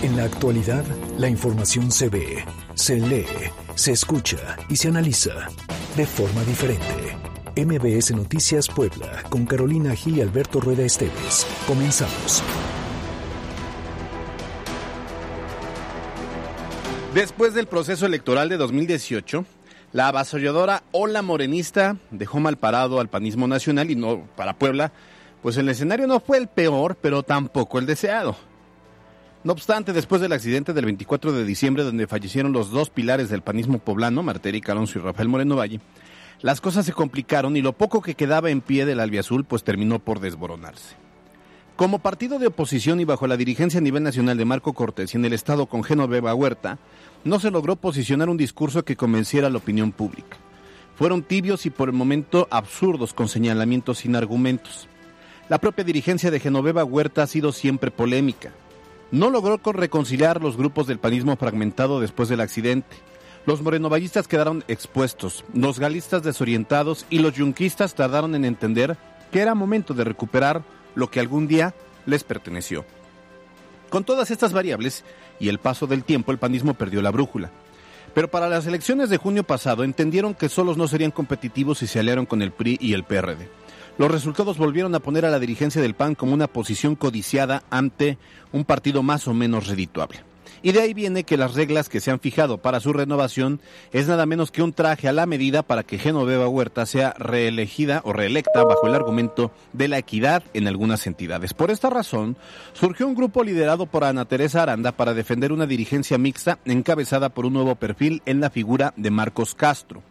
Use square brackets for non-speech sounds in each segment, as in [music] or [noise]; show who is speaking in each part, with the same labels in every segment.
Speaker 1: En la actualidad, la información se ve, se lee, se escucha y se analiza de forma diferente. MBS Noticias Puebla, con Carolina Gil y Alberto Rueda Esteves. Comenzamos.
Speaker 2: Después del proceso electoral de 2018, la avasalladora ola morenista dejó mal parado al panismo nacional y no para Puebla, pues el escenario no fue el peor, pero tampoco el deseado. No obstante, después del accidente del 24 de diciembre, donde fallecieron los dos pilares del panismo poblano, Martérica Alonso y Rafael Moreno Valle, las cosas se complicaron y lo poco que quedaba en pie del albiazul pues terminó por desboronarse. Como partido de oposición y bajo la dirigencia a nivel nacional de Marco Cortés y en el Estado con Genoveva Huerta, no se logró posicionar un discurso que convenciera a la opinión pública. Fueron tibios y por el momento absurdos con señalamientos sin argumentos. La propia dirigencia de Genoveva Huerta ha sido siempre polémica, no logró reconciliar los grupos del panismo fragmentado después del accidente. Los morenovallistas quedaron expuestos, los galistas desorientados y los yunquistas tardaron en entender que era momento de recuperar lo que algún día les perteneció. Con todas estas variables y el paso del tiempo, el panismo perdió la brújula. Pero para las elecciones de junio pasado entendieron que solos no serían competitivos y se aliaron con el PRI y el PRD. Los resultados volvieron a poner a la dirigencia del PAN como una posición codiciada ante un partido más o menos redituable. Y de ahí viene que las reglas que se han fijado para su renovación es nada menos que un traje a la medida para que Genoveva Huerta sea reelegida o reelecta bajo el argumento de la equidad en algunas entidades. Por esta razón, surgió un grupo liderado por Ana Teresa Aranda para defender una dirigencia mixta encabezada por un nuevo perfil en la figura de Marcos Castro.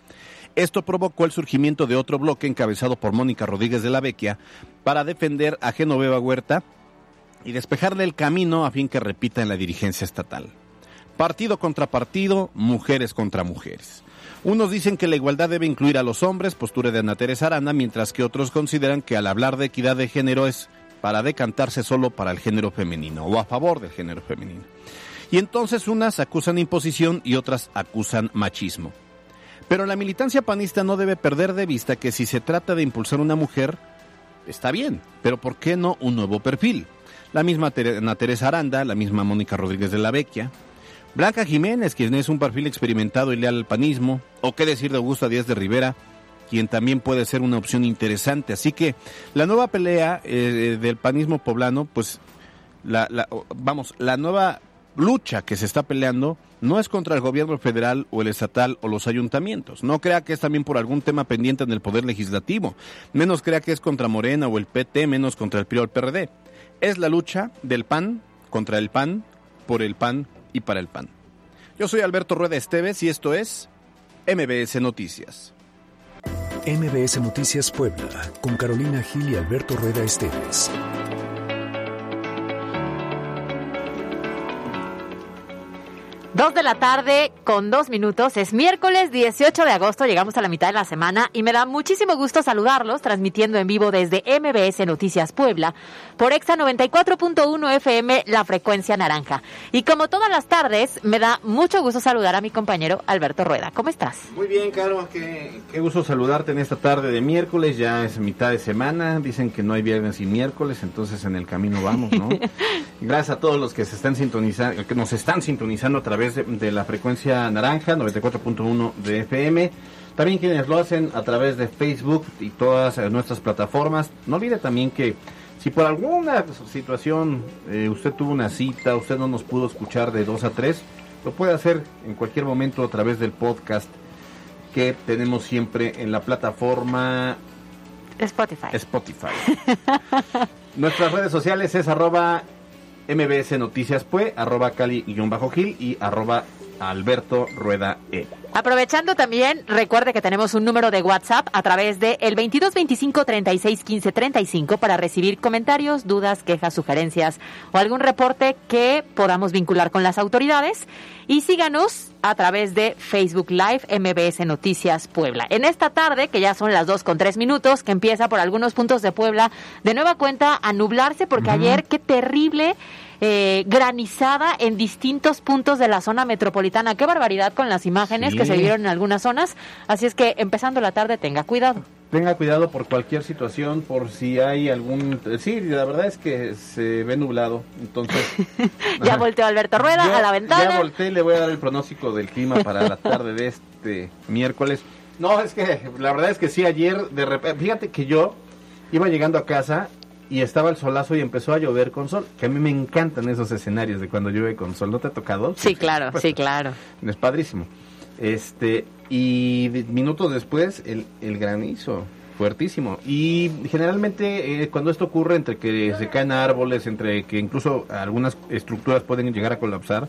Speaker 2: Esto provocó el surgimiento de otro bloque encabezado por Mónica Rodríguez de la Vecchia para defender a Genoveva Huerta y despejarle el camino a fin que repita en la dirigencia estatal. Partido contra partido, mujeres contra mujeres. Unos dicen que la igualdad debe incluir a los hombres, postura de Ana Teresa Aranda, mientras que otros consideran que al hablar de equidad de género es para decantarse solo para el género femenino o a favor del género femenino. Y entonces unas acusan imposición y otras acusan machismo. Pero la militancia panista no debe perder de vista que si se trata de impulsar una mujer, está bien, pero ¿por qué no un nuevo perfil? La misma Ana Teresa Aranda, la misma Mónica Rodríguez de la Vecchia, Blanca Jiménez, quien es un perfil experimentado y leal al panismo, o qué decir de Augusta Díaz de Rivera, quien también puede ser una opción interesante. Así que la nueva pelea eh, del panismo poblano, pues, la, vamos, la nueva lucha que se está peleando no es contra el gobierno federal o el estatal o los ayuntamientos. No crea que es también por algún tema pendiente en el poder legislativo. Menos crea que es contra Morena o el PT, menos contra el PRI o el PRD. Es la lucha del PAN contra el PAN, por el PAN y para el PAN. Yo soy Alberto Rueda Esteves y esto es MBS Noticias.
Speaker 1: MBS Noticias Puebla, con Carolina Gil y Alberto Rueda Esteves.
Speaker 3: Dos de la tarde con dos minutos. Es miércoles 18 de agosto. Llegamos a la mitad de la semana y me da muchísimo gusto saludarlos transmitiendo en vivo desde MBS Noticias Puebla por Exa 94.1 FM, la frecuencia naranja. Y como todas las tardes, me da mucho gusto saludar a mi compañero Alberto Rueda. ¿Cómo estás?
Speaker 2: Muy bien, Caro. Qué, qué gusto saludarte en esta tarde de miércoles. Ya es mitad de semana. Dicen que no hay viernes y miércoles, entonces en el camino vamos, ¿no? [laughs] Gracias a todos los que se están sintonizando, que nos están sintonizando a través de, la frecuencia naranja, 94.1 de FM. También quienes lo hacen a través de Facebook y todas eh, nuestras plataformas. No olvide también que si por alguna situación eh, usted tuvo una cita, usted no nos pudo escuchar de 2 a 3, lo puede hacer en cualquier momento a través del podcast que tenemos siempre en la plataforma
Speaker 3: Spotify.
Speaker 2: Spotify. [laughs] Nuestras redes sociales es arroba MBS Noticias Pue, arroba Cali-Gil y arroba Alberto Rueda E.
Speaker 3: Aprovechando también, recuerde que tenemos un número de WhatsApp a través de el 22 25 36 15 35 para recibir comentarios, dudas, quejas, sugerencias o algún reporte que podamos vincular con las autoridades. Y síganos a través de Facebook Live MBS Noticias Puebla. En esta tarde, que ya son las 2 con 3 minutos, que empieza por algunos puntos de Puebla, de nueva cuenta a nublarse, porque ayer qué terrible eh, granizada en distintos puntos de la zona metropolitana. Qué barbaridad con las imágenes que se vieron en algunas zonas. Así es que empezando la tarde, tenga cuidado.
Speaker 4: tenga cuidado por cualquier situación, por si hay algún... Sí, la verdad es que se ve nublado, entonces... [laughs]
Speaker 3: ya volteó Alberto Rueda a la ventana.
Speaker 4: Ya volteé, le voy a dar el pronóstico del clima para la tarde de este miércoles. No, es que la verdad es que sí, ayer de repente, fíjate que yo iba llegando a casa y estaba el solazo y empezó a llover con sol, que a mí me encantan esos escenarios de cuando llueve con sol, ¿no te ha tocado?
Speaker 3: Sí, claro, sí, claro.
Speaker 4: Es padrísimo. Este, y minutos después el, el granizo, fuertísimo. Y generalmente eh, cuando esto ocurre entre que se caen árboles, entre que incluso algunas estructuras pueden llegar a colapsar,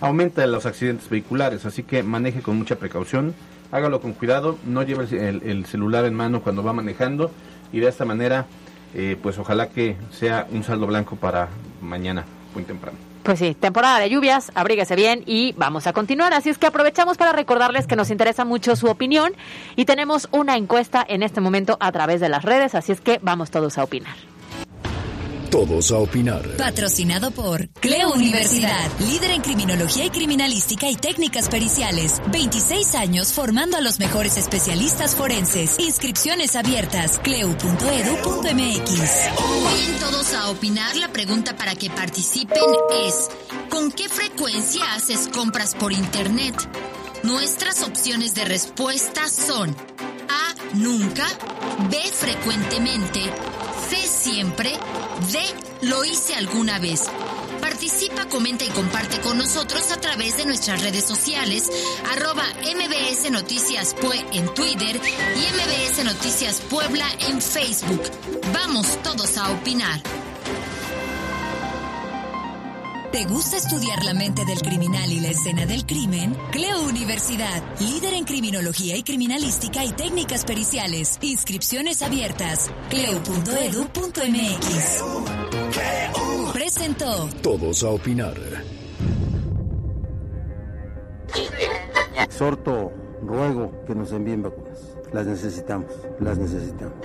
Speaker 4: aumenta los accidentes vehiculares, así que maneje con mucha precaución, hágalo con cuidado, no lleve el, el celular en mano cuando va manejando y de esta manera, eh, pues ojalá que sea un saldo blanco para mañana, muy temprano.
Speaker 3: Pues sí, temporada de lluvias, abríguese bien y vamos a continuar. Así es que aprovechamos para recordarles que nos interesa mucho su opinión y tenemos una encuesta en este momento a través de las redes, así es que vamos todos a opinar.
Speaker 1: Todos a opinar.
Speaker 5: Patrocinado por Cleo Universidad, líder en criminología y criminalística y técnicas periciales. 26 años formando a los mejores especialistas forenses. Inscripciones abiertas. cleu.edu.mx. En Todos a opinar, la pregunta para que participen es: ¿con qué frecuencia haces compras por internet? Nuestras opciones de respuesta son A. Nunca. B. Frecuentemente. C. Siempre. D. Lo hice alguna vez. Participa, comenta y comparte con nosotros a través de nuestras redes sociales, arroba MBS Noticias Pue en Twitter y MBS Noticias Puebla en Facebook. Vamos todos a opinar. ¿Te gusta estudiar la mente del criminal y la escena del crimen? Cleo Universidad, líder en criminología y criminalística y técnicas periciales. Inscripciones abiertas. cleo.edu.mx. Presentó.
Speaker 1: Todos a opinar.
Speaker 6: Exhorto, ruego que nos envíen vacunas. Las necesitamos, las necesitamos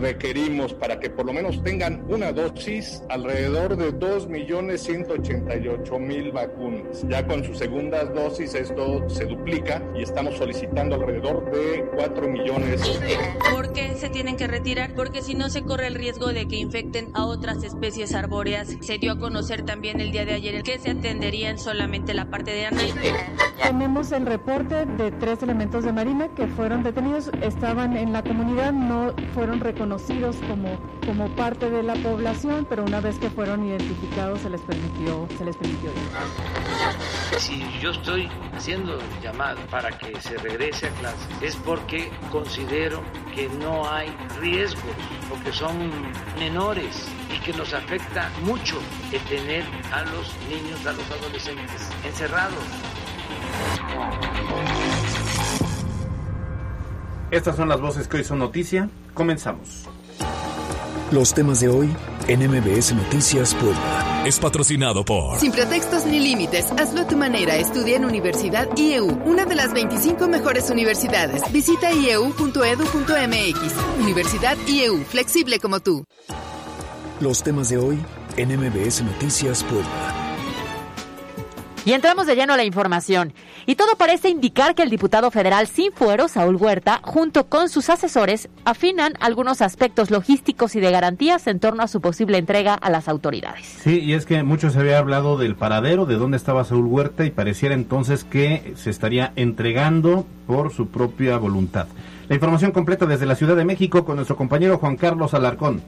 Speaker 7: requerimos para que por lo menos tengan una dosis alrededor de 2.188.000 vacunas. Ya con sus segundas dosis esto se duplica y estamos solicitando alrededor de 4 millones.
Speaker 8: ¿Por qué se tienen que retirar? Porque si no se corre el riesgo de que infecten a otras especies arbóreas. Se dio a conocer también el día de ayer que se atenderían solamente la parte de Ana.
Speaker 9: Tenemos el reporte de tres elementos de Marina que fueron detenidos, estaban en la comunidad, no fueron reconocidos como, como parte de la población, pero una vez que fueron identificados se les permitió, se les permitió ir.
Speaker 10: Si yo estoy haciendo llamado para que se regrese a clases es porque considero que no hay riesgos, porque son menores y que nos afecta mucho el tener a los niños, a los adolescentes encerrados.
Speaker 4: Estas son las voces que hoy son noticia. Comenzamos.
Speaker 1: Los temas de hoy en MBS Noticias Puebla.
Speaker 11: Es patrocinado por
Speaker 12: Sin pretextos ni límites, hazlo a tu manera. Estudia en Universidad IEU, una de las 25 mejores universidades. Visita ieu.edu.mx. Universidad IEU, flexible como tú.
Speaker 1: Los temas de hoy en MBS Noticias Puebla.
Speaker 3: Y entramos de lleno a la información. Y todo parece indicar que el diputado federal sin fuero, Saúl Huerta, junto con sus asesores, afinan algunos aspectos logísticos y de garantías en torno a su posible entrega a las autoridades.
Speaker 4: Sí, y es que mucho se había hablado del paradero, de dónde estaba Saúl Huerta, y pareciera entonces que se estaría entregando por su propia voluntad. La información completa desde la Ciudad de México con nuestro compañero Juan Carlos Alarcón.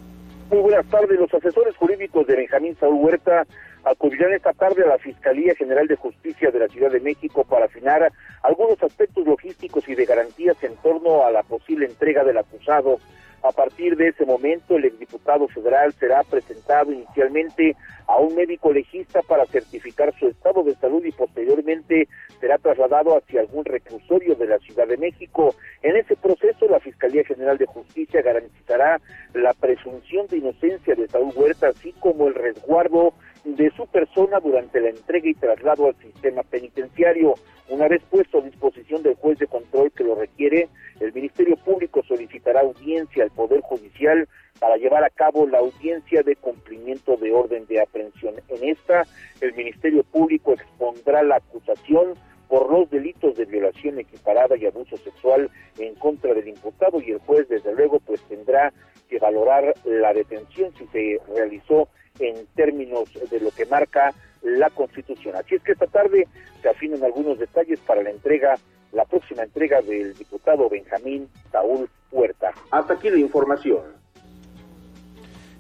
Speaker 13: Muy buenas tardes. Los asesores jurídicos de Benjamín Saúl Huerta acudirán esta tarde a la Fiscalía General de Justicia de la Ciudad de México para afinar algunos aspectos logísticos y de garantías en torno a la posible entrega del acusado. A partir de ese momento, el exdiputado federal será presentado inicialmente a un médico legista para certificar su estado de salud y posteriormente será trasladado hacia algún reclusorio de la Ciudad de México. En ese proceso, la Fiscalía General de Justicia garantizará la presunción de inocencia de Saúl Huerta, así como el resguardo de su persona durante la entrega y traslado al sistema penitenciario. Una vez puesto a disposición del juez de control que lo requiere, el Ministerio Público solicitará audiencia al Poder Judicial para llevar a cabo la audiencia de cumplimiento de orden de aprehensión. En esta, el Ministerio Público expondrá la acusación por los delitos de violación equiparada y abuso sexual en contra del imputado y el juez desde luego pues tendrá que valorar la detención si se realizó en términos de lo que marca la Constitución. Así es que esta tarde se afinan algunos detalles para la entrega, la próxima entrega del diputado Benjamín Saúl Huerta. Hasta aquí la información.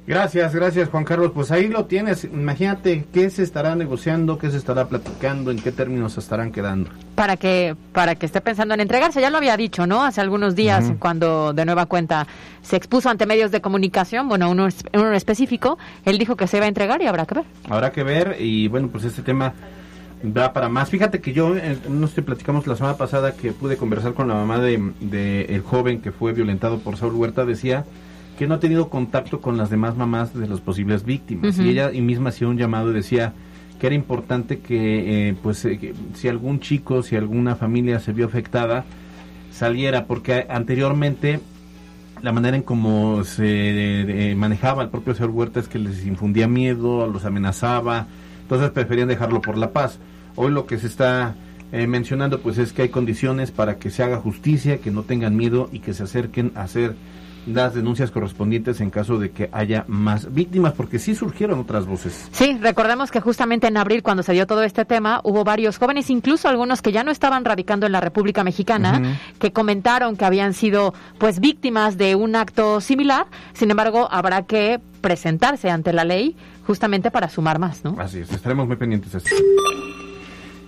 Speaker 4: Gracias, gracias Juan Carlos. Pues ahí lo tienes. Imagínate qué se estará negociando, qué se estará platicando, en qué términos se estarán quedando.
Speaker 3: Para que para que esté pensando en entregarse, ya lo había dicho, ¿no? Hace algunos días cuando de nueva cuenta se expuso ante medios de comunicación, bueno, uno, uno específico, él dijo que se iba a entregar y habrá que ver.
Speaker 4: Habrá que ver y bueno, pues este tema va para más. Fíjate que yo, eh, no sé, platicamos la semana pasada que pude conversar con la mamá de, de el joven que fue violentado por Saúl Huerta, decía que no ha tenido contacto con las demás mamás de las posibles víctimas. Y ella y misma hacía un llamado y decía que era importante que, eh, pues, eh, si algún chico, si alguna familia se vio afectada, saliera, porque anteriormente la manera en cómo se manejaba el propio señor Huerta es que les infundía miedo, los amenazaba, entonces preferían dejarlo por la paz. Hoy lo que se está eh, mencionando pues es que hay condiciones para que se haga justicia, que no tengan miedo y que se acerquen a hacer las denuncias correspondientes en caso de que haya más víctimas, porque sí surgieron otras voces.
Speaker 3: Sí, recordemos que justamente en abril, cuando se dio todo este tema, hubo varios jóvenes, incluso algunos que ya no estaban radicando en la República Mexicana, que comentaron que habían sido pues víctimas de un acto similar. Sin embargo, habrá que presentarse ante la ley justamente para sumar más, ¿no?
Speaker 4: Así es, estaremos muy pendientes de esto.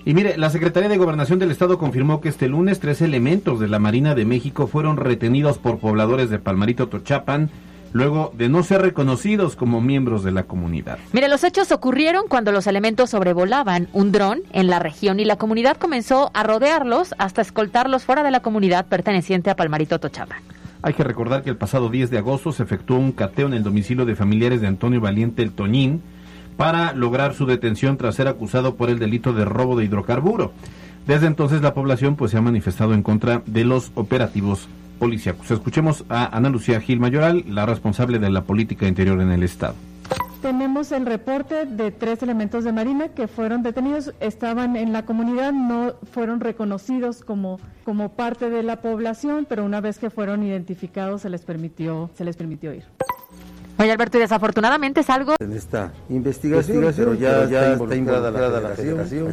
Speaker 4: Y mire, la Secretaría de Gobernación del Estado confirmó que este lunes tres elementos de la Marina de México fueron retenidos por pobladores de Palmarito Tochapan luego de no ser reconocidos como miembros de la comunidad.
Speaker 3: Mire, los hechos ocurrieron cuando los elementos sobrevolaban un dron en la región y la comunidad comenzó a rodearlos hasta escoltarlos fuera de la comunidad perteneciente a Palmarito Tochapan.
Speaker 4: Hay que recordar que el pasado 10 de agosto se efectuó un cateo en el domicilio de familiares de Antonio Valiente el Toñín, para lograr su detención tras ser acusado por el delito de robo de hidrocarburo. Desde entonces la población pues se ha manifestado en contra de los operativos policíacos. Escuchemos a Ana Lucía Gil Mayoral, la responsable de la política interior en el estado.
Speaker 9: Tenemos el reporte de tres elementos de Marina que fueron detenidos, estaban en la comunidad, no fueron reconocidos como, como parte de la población, pero una vez que fueron identificados se les permitió, se les permitió ir.
Speaker 3: Oye, Alberto, y desafortunadamente es algo...
Speaker 6: En esta investigación, pero ya, ya está, involucrada, la, federación.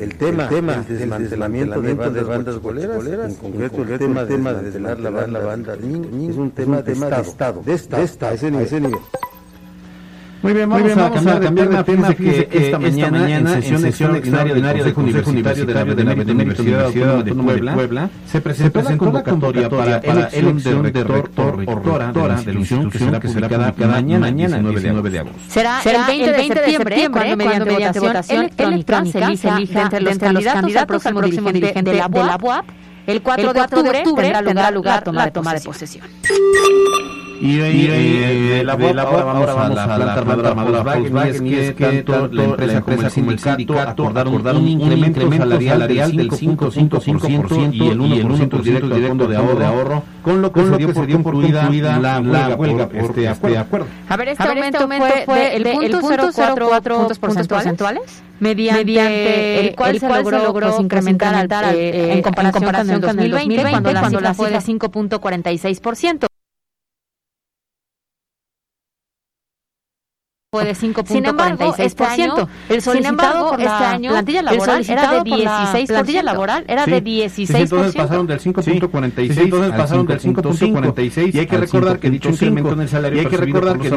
Speaker 6: el tema, el tema del desmantelamiento de bandas, bandas boleras, en concreto el tema, tema de desmantelar la banda, la banda es un tema, de, Estado, de Estado, de Estado, ese nivel.
Speaker 4: Muy bien, vamos, a, cambiar, de tema. Fíjese que esta mañana, en sesión, extraordinaria del Consejo Universitario de la Benemérita Universidad Autónoma de Puebla, se presentó la convocatoria para elección de rector o rectora de la institución que será publicada mañana, 19 de agosto.
Speaker 3: Será el 20 de septiembre cuando mediante votación electrónica se elija entre los candidatos al próximo dirigente de la UAP. El 4 de octubre tendrá lugar la toma de posesión.
Speaker 4: Y, y, de la, de la ahora, vamos a la planta armadora Volkswagen, y es que tanto la empresa como el sindicato acordaron un incremento salarial del 5.5% y el 1% directo del fondo de ahorro, con lo que se dio por concluida la huelga por este acuerdo.
Speaker 3: A ver, este aumento fue el punto 0.04 puntos porcentuales mediante el cual se logró incrementar en comparación con el 2020 cuando la cifra fue de 5.46%. fue de 5.46%. Sin embargo, este año, el solicitado por este año, plantilla laboral era de 16, plantilla laboral era de 16%.
Speaker 4: entonces pasaron del 5.46 sí, entonces pasaron del 5.46 y hay que recordar que dicho incremento en el salario y hay que recordar que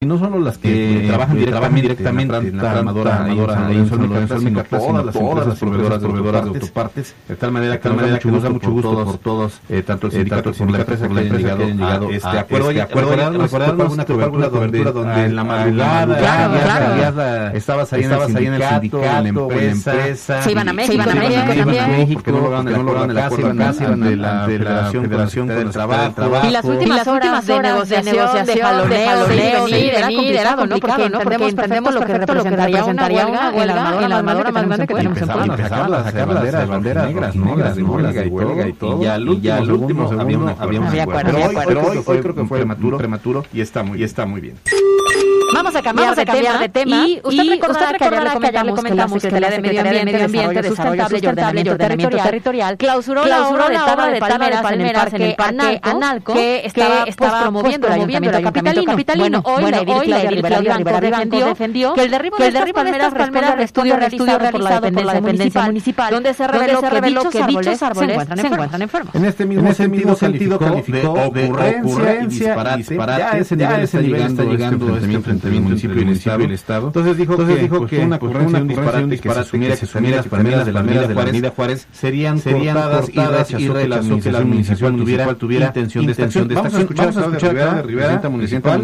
Speaker 4: y no solo las que eh, trabajan directamente, directamente en la armadora, sino todas las empresas proveedoras, proveedoras de autopartes, de tal manera que nos da mucho gusto por todos, eh, tanto el sindicato como la empresa que hayan llegado a este acuerdo. Y acuerdo, una cobertura donde en la madrugada estabas ahí en el sindicato, en la empresa,
Speaker 3: se iban a México también,
Speaker 4: porque no lograban el acuerdo en casa, iban de la Federación del Trabajo.
Speaker 3: Y las últimas horas de negociación, de jaloneo, venir, era complicado, ¿no? Porque, ¿no? Porque entendemos lo que representaría una huelga en la armadora más grande que tenemos en Puebla.
Speaker 4: Empezaron a sacar las banderas negras, negras de huelga y todo, y al último segundo había un acuerdo. Pero hoy creo que fue prematuro y está muy bien.
Speaker 3: Vamos a cambiar, Vamos a cambiar de, tema, Y usted y recordará, usted recordará que ayer le comentamos que la Secretaría de Medio Ambiente, Medio Ambiente Desarrollo Sustentable y Ordenamiento Territorial clausuró, la obra de tala de palmeras en el Parque Analco que estaba, estaba promoviendo el Ayuntamiento Capitalino. Bueno, hoy la edil Claudia Rivera defendió que el derribo de estas palmeras responde al estudio realizado por la dependencia municipal, donde se reveló que dichos árboles se encuentran enfermos.
Speaker 4: En este mismo sentido calificó de ocurrencia y disparate. Ya ese nivel está llegando este enfrentamiento entre el municipio y el Estado. Entonces dijo que pues, fue una ocurrencia, un disparate que se asumiera que las palmeras de la Avenida Juárez serían cortadas y rechazó que la administración municipal tuviera intención de esta acción. Vamos a escuchar a Rivera, municipal,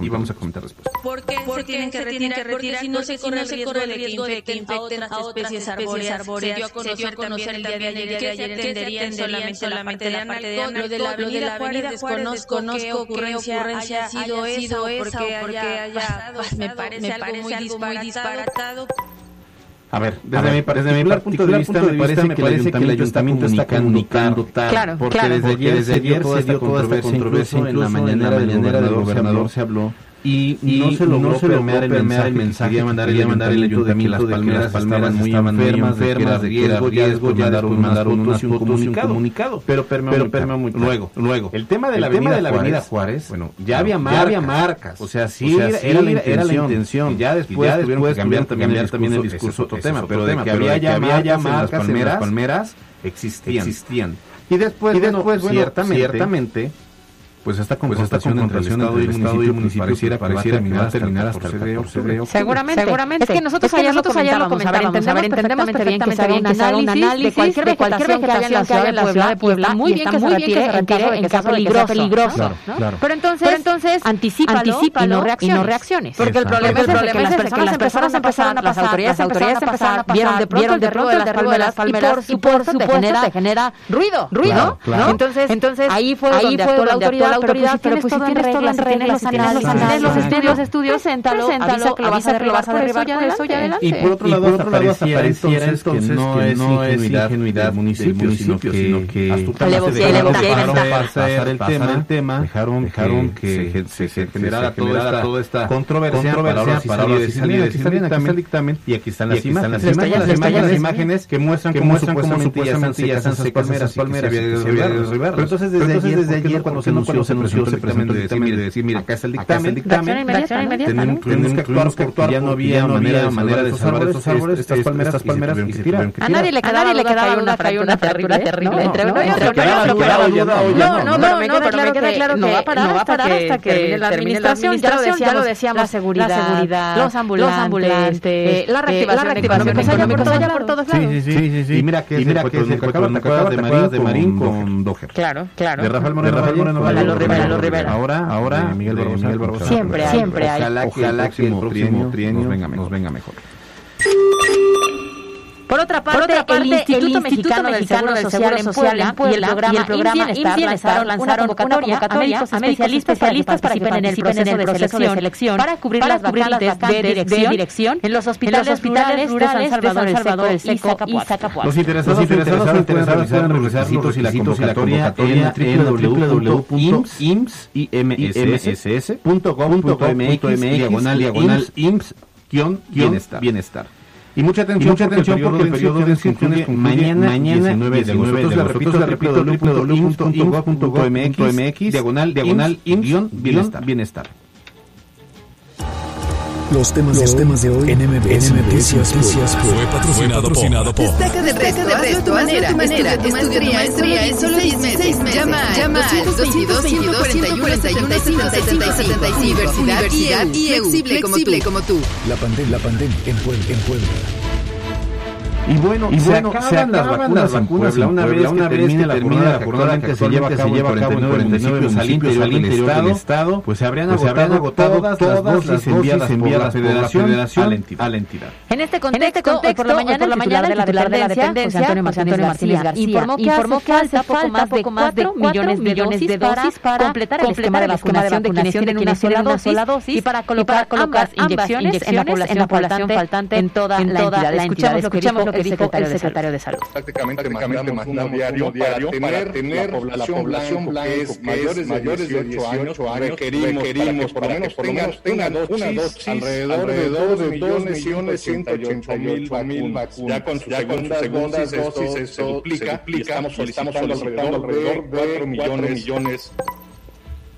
Speaker 4: y vamos a comentar después.
Speaker 8: ¿Por qué se tienen que retirar? Porque si no se corre el riesgo de que infecten a otras especies arbóreas. Se dio a conocer el día de ayer que se atenderían solamente la parte de Analco. Lo de la Avenida Juárez desconozco qué ocurrencia haya sido esa o porque haya me parece algo muy disparatado.
Speaker 4: A ver, desde, mi, desde mi punto de vista, me parece, que, el ayuntamiento está comunicando tal, claro, porque, claro, desde, porque desde ayer se dio toda esta controversia, incluso en la mañanera del gobernador se habló y, y no se logró, no se permear, el mensaje, el mensaje quería mandar, quería mandar el ayuntamiento de que las palmeras, palmeras muy enfermas, de que era riesgo, ya mandaron, mandaron unas fotos y un comunicado. Pero permeó mucho. Luego, luego, el tema de la avenida Juárez, bueno, ya había marcas. O sea, sí era la intención. Y ya después tuvieron que cambiar también el discurso, otro tema, pero de que había ya marcas en las palmeras, existían. Y después, ciertamente pues esta confrontación, pues esta confrontación entre, el Estado y el municipio, pareciera, pareciera terminar, terminar hasta el 14 de octubre.
Speaker 3: Seguramente, seguramente. Es que nosotros, es que nosotros ayer lo comentábamos, a ver, entendemos, perfectamente bien que se haga un análisis de cualquier vegetación que haya en la ciudad de Puebla, muy bien que se retire en caso de que sea peligroso. Pero entonces, anticípalo y no reacciones. Porque el problema es que las personas empezaron a pasar, las autoridades empezaron a pasar, vieron de pronto el de las palmeras y por supuesto te genera ruido, ruido, Entonces, ahí fue donde actuó la autoridad autoridad, pero pues si tienes reglas, tienes los análisis, los estudios, estudios, preséntalo, avisa que lo vas a derribar, por eso ya de eso ya adelante.
Speaker 4: Y por otro lado, hasta pareciera entonces que no es ingenuidad del municipio, sino que pasar el tema, dejaron que se generara toda esta controversia para ahora sí salir, aquí está el dictamen. y aquí están las imágenes, las imágenes que muestran cómo supuestamente ya están secas esas palmeras, pero entonces desde ayer cuando se anunció se anunció, se presentó el dictamen de decir, mira, acá está el dictamen, dictamen tenemos, tenemos que actuar porque ya no había manera, manera de salvar estos árboles, estas palmeras, estas palmeras y se tuvieron que
Speaker 3: tirar. A nadie le quedaba, le quedaba una fractura terrible, terrible. Entre uno y otro. No, no, no, me queda claro que no va a parar hasta que la administración, ya lo decíamos, la seguridad, los ambulantes, la reactivación económica, ya por todos lados.
Speaker 4: Sí, sí, sí. Y mira que se acaba de Marín con Doher.
Speaker 3: Claro, claro.
Speaker 4: De Rafael Moreno Rivera, los Rivera. Ahora, ahora, Miguel Barbosa.
Speaker 3: Siempre hay, siempre hay.
Speaker 4: Ojalá, ojalá que el próximo trienio nos venga mejor.
Speaker 3: Por otra parte, Por otra parte el, Instituto el, Instituto Mexicano, Mexicano del Seguro Social en Puebla y el programa, y el programa Bienestar, Bienestar lanzaron, una convocatoria a médicos especialistas para que participen en el proceso de selección para cubrir las vacantes de dirección en los hospitales rurales de San Salvador, El Seco y Zacapuato.
Speaker 4: Los interesados pueden revisar los requisitos y la convocatoria en www.imss.gov.mx diagonal IMSS-bienestar. Y mucha atención, mucha atención porque el periodo de inscripciones mañana, mañana 19 de agosto. Nosotros la repito, la repito, diagonal, diagonal, bienestar. bienestar.
Speaker 1: Los temas, los de, temas de hoy en MBS Noticias fue patrocinado, patrocinado por...
Speaker 12: Destaca del resto, hazlo a tu manera, manera. Estudia tu maestría en solo 6 meses. Llama al 222 141 75 75 Universidad IEU, flexible como tú.
Speaker 1: La pandemia, la pandemia en Puebla, en Puebla.
Speaker 4: Y bueno, y bueno se acaban, las vacunas, las vacunas en Puebla, una vez una que termine la jornada, que actualmente se lleva a cabo en 49 municipios al interior del Estado, pues se habrían agotado todas las dosis enviadas por la Federación a la entidad.
Speaker 3: En este contexto, por la mañana, el titular de la dependencia, José Antonio Martínez García, informó que hace falta poco más de 4 millones de dosis para completar el esquema de vacunación de quienes tienen una sola dosis y para colocar ambas inyecciones en la población faltante en toda la entidad. Escuchamos lo que el secretario, el secretario de Salud.
Speaker 7: Prácticamente, prácticamente mandamos un diario, diario para tener, la población, blanca, que es mayores, mayores de 18 años, requerimos, requerimos por lo menos tengan, tengan una dosis alrededor de 2 millones 180 mil vacunas. Ya con su segunda, dosis se duplica y estamos solicitando alrededor de 4 millones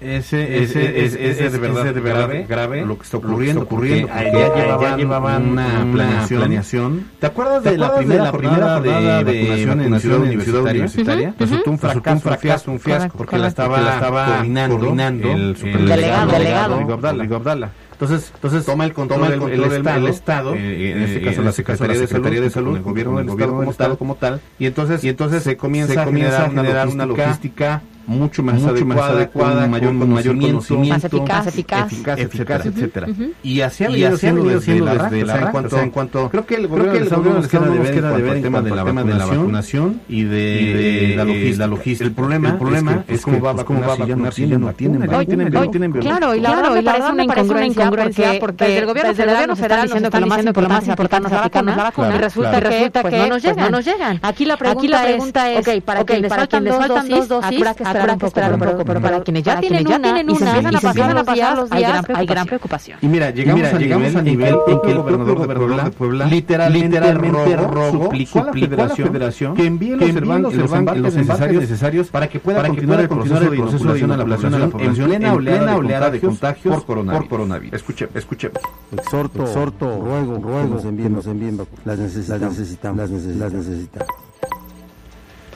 Speaker 4: ese, ese, ese, ese, es de verdad, de verdad grave, lo que está ocurriendo, ocurriendo porque ya, llevaban, llevaban una, planeación, planeación. ¿Te acuerdas de, la primera, la primera jornada de, de vacunación en la ciudad universitaria? Resultó un fracaso, un fracaso, un fiasco, porque la estaba, la estaba coordinando, coordinando el
Speaker 3: superdelegado, delegado,
Speaker 4: Rigo Abdala. Entonces, entonces toma el control, toma el, control el, Estado, el Estado eh, en este caso la Secretaría, de, Secretaría de Salud, el gobierno del Estado como tal, como tal, y entonces, y entonces se comienza, se comienza a generar una logística mucho más mucho adecuada, más adecuada con mayor, con mayor conocimiento,
Speaker 3: más eficaz, eficaz,
Speaker 4: eficaz, eficaz etcétera. Uh -huh. Y así ha venido haciendo desde, desde, la, desde la en, cuanto, en cuanto creo que el gobierno del Estado nos queda de ver en el tema de la vacunación y de la logística. El problema, el problema es cómo va cómo va a vacunar si ya no tienen tienen
Speaker 3: Claro, y la verdad me parece una incongruencia porque desde el gobierno federal nos están diciendo que lo más importante es aplicarnos la vacuna y resulta que no nos llegan. Aquí la pregunta es, ok, para quienes faltan dos dosis, habrá que esperar un poco, pero para quienes ya tienen una y se empiezan a pasar los días, hay gran preocupación.
Speaker 4: Y mira, llegamos a nivel en que el gobernador de Puebla literalmente a la federación que envíe los embarques necesarios para que pueda continuar el proceso de inoculación a la población en plena oleada de contagios por coronavirus. Escuchemos, escuchemos.
Speaker 14: Exhorto, exhorto, ruego, ruego, nos envíen, nos envíen las necesitamos, las necesitamos.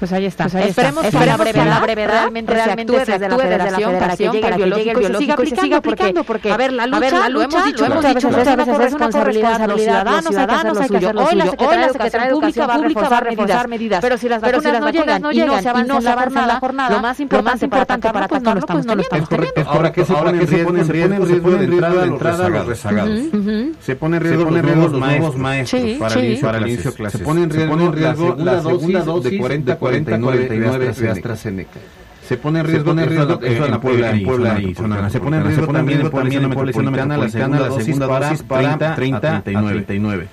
Speaker 3: Pues ahí está. Pues ahí esperemos, está. que a la brevedad, la brevedad realmente, realmente se actúe desde la federación para que llegue el biológico y se siga aplicando, porque, a ver, la lucha, a ver, la lucha lo hemos dicho, lo hemos dicho muchas veces, es una responsabilidad de los ciudadanos, ciudadanos hay que hacer lo suyo. Hoy la Secretaría de Educación Pública va a reforzar medidas, pero si las vacunas no llegan y no se avanza en la jornada, lo más importante para atacarlo, pues no lo estamos teniendo.
Speaker 4: Ahora que se pone en riesgo, se pone en riesgo de entrada los rezagados. Se pone en riesgo los nuevos maestros para el inicio de clases. Se pone en riesgo la segunda dosis de 40 49 de AstraZeneca. Se pone en riesgo, en riesgo eso en Puebla, en Puebla y zona. Se pone en riesgo también en Puebla metropolitana, la segunda dosis para 30 a 39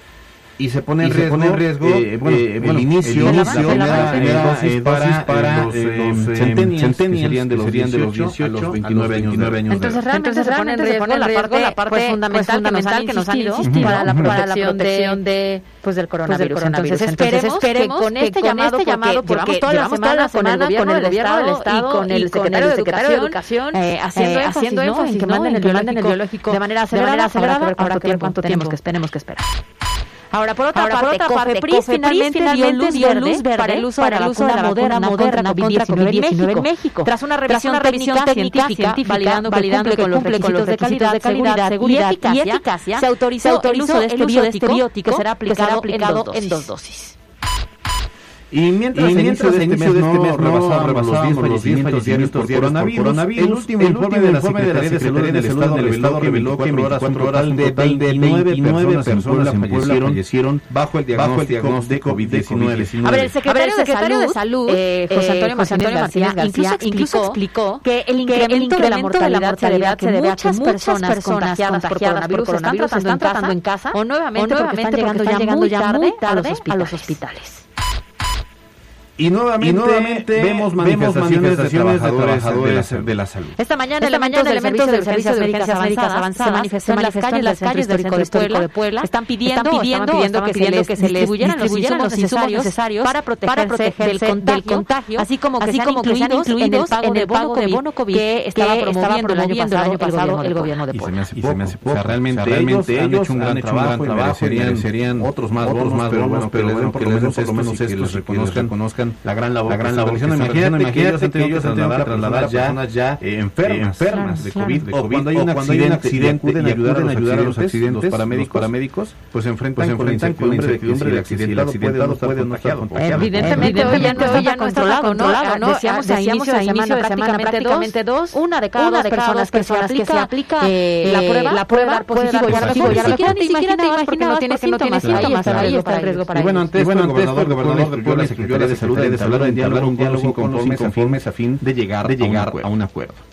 Speaker 4: y se pone en riesgo, pone en riesgo eh, bueno, eh, el inicio, el inicio dosis para, para los, eh, los centennials, serían de los, serían de los 18 a los 29 años, 29 años
Speaker 3: entonces realmente, entonces, se pone en riesgo la parte, la parte pues, fundamental, pues, fundamental que nos han insistido para la [laughs] protección de pues del coronavirus. Entonces, esperemos, esperemos que con este llamado, este llamado porque llevamos toda la semana, con el gobierno del Estado y con el secretario de Educación haciendo énfasis en que manden el biológico de manera acelerada. Ver cuánto tiempo que esperemos que esperar. Ahora, por otra Ahora, parte, por otra parte COFEPRIS, finalmente, dio luz, verde para el uso de la moderna, moderna contra COVID-19 en México. Tras una revisión, Tras una revisión técnica, científica, validando, validando que, cumple con los requisitos de calidad, seguridad y eficacia, se autorizó, el uso de este biótico que será aplicado en dos dosis.
Speaker 4: Y mientras, y mientras el inicio de este mes, no, rebasábamos los 10 fallecimientos por coronavirus, coronavirus, el último informe de la Secretaría de Salud del Estado reveló que 24 horas un total de 29 personas en Puebla fallecieron bajo el diagnóstico de COVID-19.
Speaker 3: A ver, el secretario de Salud, eh, José Antonio Martínez García, incluso explicó que el incremento de la mortalidad se debe a que muchas personas contagiadas por coronavirus están tratando en casa o nuevamente porque están llegando ya muy tarde a los hospitales.
Speaker 4: Y nuevamente, y nuevamente vemos manifestaciones, de trabajadores, de, la, de, la, salud.
Speaker 3: Esta mañana, Esta mañana elementos del Servicio de Urgencias Médicas Avanzadas se manifestaron en las calles del Centro Histórico de Puebla. Están pidiendo, están pidiendo, pidiendo que, se les, que se les distribuyeran los insumos necesarios, necesarios para protegerse, del, contagio, del contagio, así como que, así como que sean incluidos en el pago de bono COVID que estaba promoviendo el año pasado el gobierno de Puebla.
Speaker 4: Y se me hace poco. Realmente ellos han hecho un gran trabajo, serían otros más bonos, pero bueno, por lo menos que reconozcan la gran labor. La gran labor. Imagínate, imagínate que ellos han tenido que trasladar a personas ya enfermas de COVID. O cuando hay un accidente y acuden a ayudar a los accidentes, los paramédicos, pues enfrentan con la incertidumbre de que si el accidentado puede no estar contagiado.
Speaker 3: Evidentemente hoy ya no está controlado, ¿no? Decíamos a inicio de semana prácticamente dos, una de cada dos personas que se aplica la prueba positivo. Ya ni siquiera te imaginas porque no tiene síntomas. Ahí está el riesgo para ellos.
Speaker 4: Y bueno, antes el gobernador de Puebla, Secretaría de Salud, de hablar un diálogo, un diálogo con los inconformes a fin de llegar, de llegar a un acuerdo.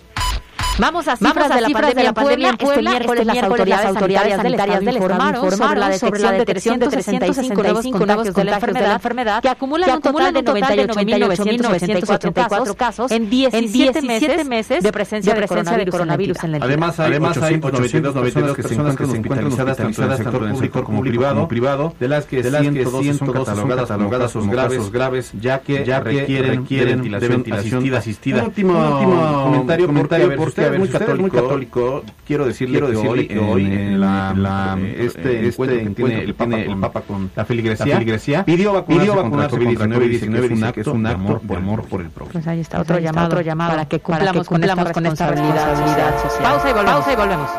Speaker 3: Vamos a cifras, de, la pandemia, pandemia en Puebla. Este miércoles, las autoridades, autoridades sanitarias del informaron sobre la detección de 365 nuevos contagios de la enfermedad que acumulan un total de 98.984 casos en 17 meses de presencia de coronavirus en la entidad.
Speaker 4: Además, además hay 892 personas que se encuentran hospitalizadas tanto en el sector como privado, de las que 102 son catalogadas como casos graves, ya que requieren ventilación asistida. Un último comentario porque usted es muy católico, quiero decirle que hoy en la este encuentro que tiene el Papa con la feligresía pidió vacunarse contra COVID-19 que es un acto de amor por el prójimo.
Speaker 3: Pues ahí está otro llamado, otro llamado para que cumplamos, con, esta con esta responsabilidad social. Pausa y volvemos. Pausa y volvemos.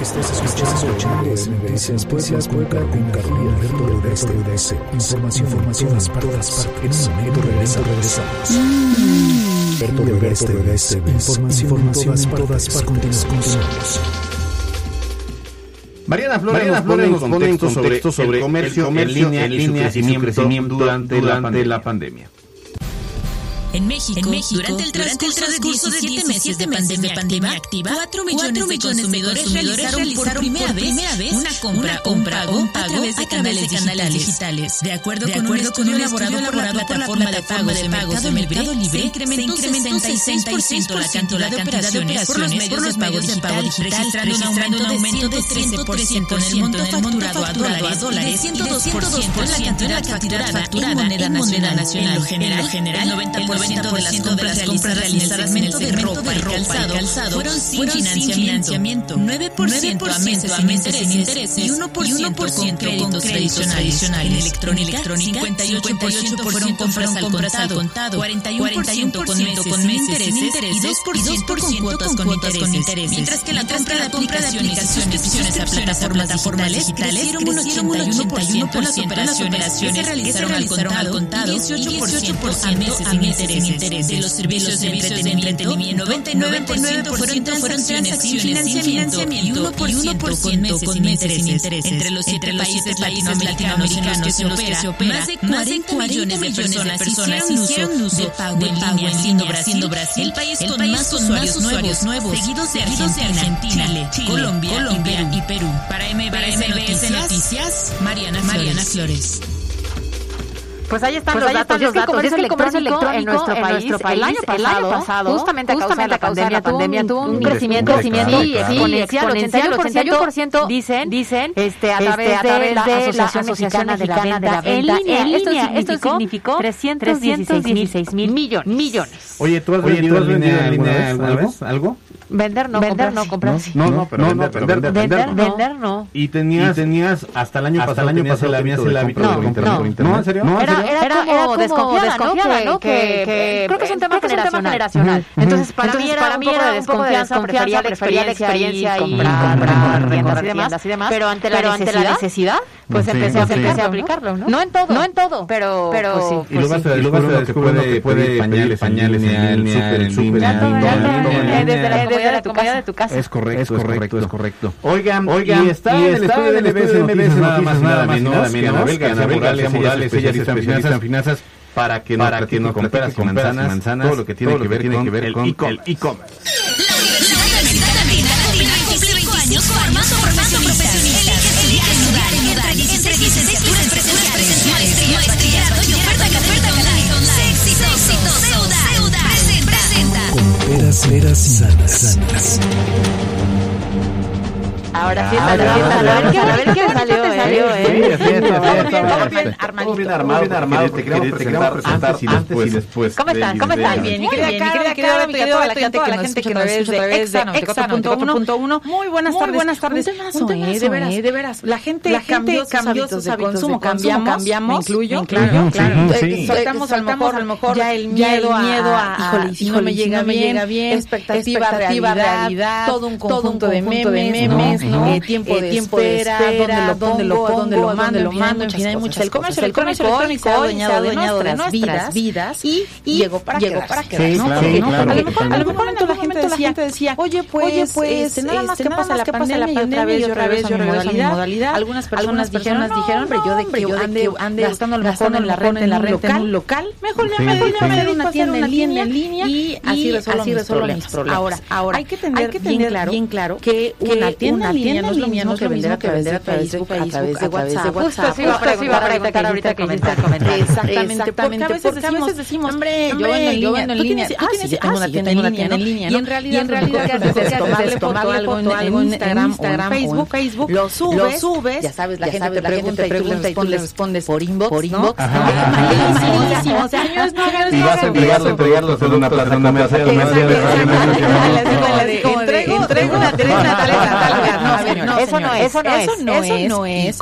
Speaker 1: Estás escuchando Noticias Puebla con Carolina Alberto Rodríguez. Información, información a todas partes. En un momento regresamos. Alberto Rodríguez. Información en todas partes. Continuamos.
Speaker 4: Mariana Flores, Mariana Flores nos pone en contexto sobre, el comercio, el comercio en línea, en línea y su crecimiento, durante, durante la pandemia.
Speaker 15: En México, en México, durante el transcurso, durante el transcurso de 17 meses de pandemia, pandemia activa, 4 millones, 4 millones de consumidores realizaron, realizaron por, primera, por primera vez una compra, una compra o un pago, a través de, canales, de canales digitales. De acuerdo, de acuerdo con, un estudio elaborado por la plataforma de pagos de pagos de Mercado Libre, se incrementó 66% la cantidad de operaciones por los medios de pago digital, registrando un aumento de 13% en el monto facturado a dólares y de 102% en la cantidad facturada en moneda nacional. En lo general, el 90% 90% de las compras, de las compras realizadas en el segmento de ropa y calzado, fueron sin financiamiento, 9%, a meses sin intereses y 1%, con créditos tradicionales. En electrónica, 58% fueron compras al contado, 41% con meses sin intereses y 2% con cuotas con intereses. Mientras que la compra de aplicaciones y suscripciones a plataformas digitales crecieron un 81% las operaciones que se realizaron al contado y 18% a meses sin intereses intereses. De los servicios de entretenimiento, 99% fueron transacciones sin financiamiento y 1% con meses sin intereses. Entre los siete países latinoamericanos en los que se opera, más de 40 millones de personas hicieron uso de pago en línea, siendo Brasil el país con más usuarios nuevos, seguidos de Argentina, Chile, Colombia y Perú. Para MBS Noticias, Mariana Flores.
Speaker 3: Pues ahí están pues los datos. Los datos. Es que el comercio electrónico en nuestro país, en nuestro país el, año pasado, el año pasado, justamente a causa de la pandemia, pandemia tuvo un, crecimiento, crecimiento sí, exponencial, 81%, dicen, dicen, este, a través, este, de, la Asociación Mexicana de la Venta en línea. Esto significó 316 mil millones.
Speaker 4: Oye, ¿tú has vendido en línea alguna vez algo?
Speaker 3: Vender no, vender no, comprar sí.
Speaker 4: No, no, pero vender, vender,
Speaker 3: vender, vender, no.
Speaker 4: Y tenías, tenías hasta el año pasado, el año pasado tenías el hábito de comprar por internet.
Speaker 3: No, ¿en serio? Era, era, como desconfiada, ¿no? Que, creo que es un tema generacional. Entonces, para mí era un poco de desconfianza, prefería la experiencia y comprar tiendas y demás. Pero ante la necesidad, pues empecé a aplicarlo, ¿no? No en todo, no en todo, pero pero
Speaker 4: y luego se puede puede pañales pañales en
Speaker 3: desde la comodidad de tu casa.
Speaker 4: Es correcto, es correcto, es correcto. Oigan, oigan, y está en el estudio de MBS nada más nada menos que Anabel García Morales, ella es especialista en finanzas para que para que no con peras y manzanas, todo lo que tiene que ver con el e-commerce.
Speaker 1: Presenta. Con peras, peras sanas. sanas.
Speaker 3: Ahora sí, a ver qué salió,
Speaker 4: ¿eh? Todo bien armado, bien armado. Te queremos presentar antes y después.
Speaker 3: ¿Cómo están? ¿Cómo están? Bien, bien, bien. Mi querida Caro, a toda la gente que nos escucha a través de Exa Muy buenas tardes. buenas tardes. Un temazo, de veras, de veras. La gente cambió sus hábitos de consumo. Cambiamos, incluyo. Claro, claro. Soltamos a lo mejor ya el miedo a, híjole, no me llega bien, expectativa, realidad, todo un conjunto de memes,
Speaker 16: ¿no? tiempo de espera, dónde lo pongo, dónde lo mando, lo mando, en fin, hay muchas El comercio electrónico se ha adueñado de nuestras vidas. y llegó para quedarse, ¿no? A lo mejor la gente decía, oye, pues, pues nada más que pasa la pandemia y otra vez, otra vez, yo regreso a mi modalidad. Algunas personas dijeron, dijeron, hombre, yo de que yo ande, gastando a lo mejor en la renta, en la renta en un local, mejor ya me dedico a una tienda en línea. Y así resuelvo mis problemas. Ahora, ahora hay que tener bien claro que una tienda en línea no es lo mismo que vender a través de Facebook, a través de WhatsApp.
Speaker 3: Justo iba a preguntar ahorita que el
Speaker 16: Exactamente, porque a veces decimos, hombre, yo vendo en línea, ah, sí, tengo una tienda en línea, y en realidad, ¿qué haces? Tomarle foto algo en Instagram o Facebook, lo subes, ya sabes, la gente te pregunta y tú le respondes por inbox, por inbox, malísimo, señores, no hagan
Speaker 4: y vas a entregarlo, entregarlo en una plataforma
Speaker 16: entrego una no, eso no es, eso no es, eso no es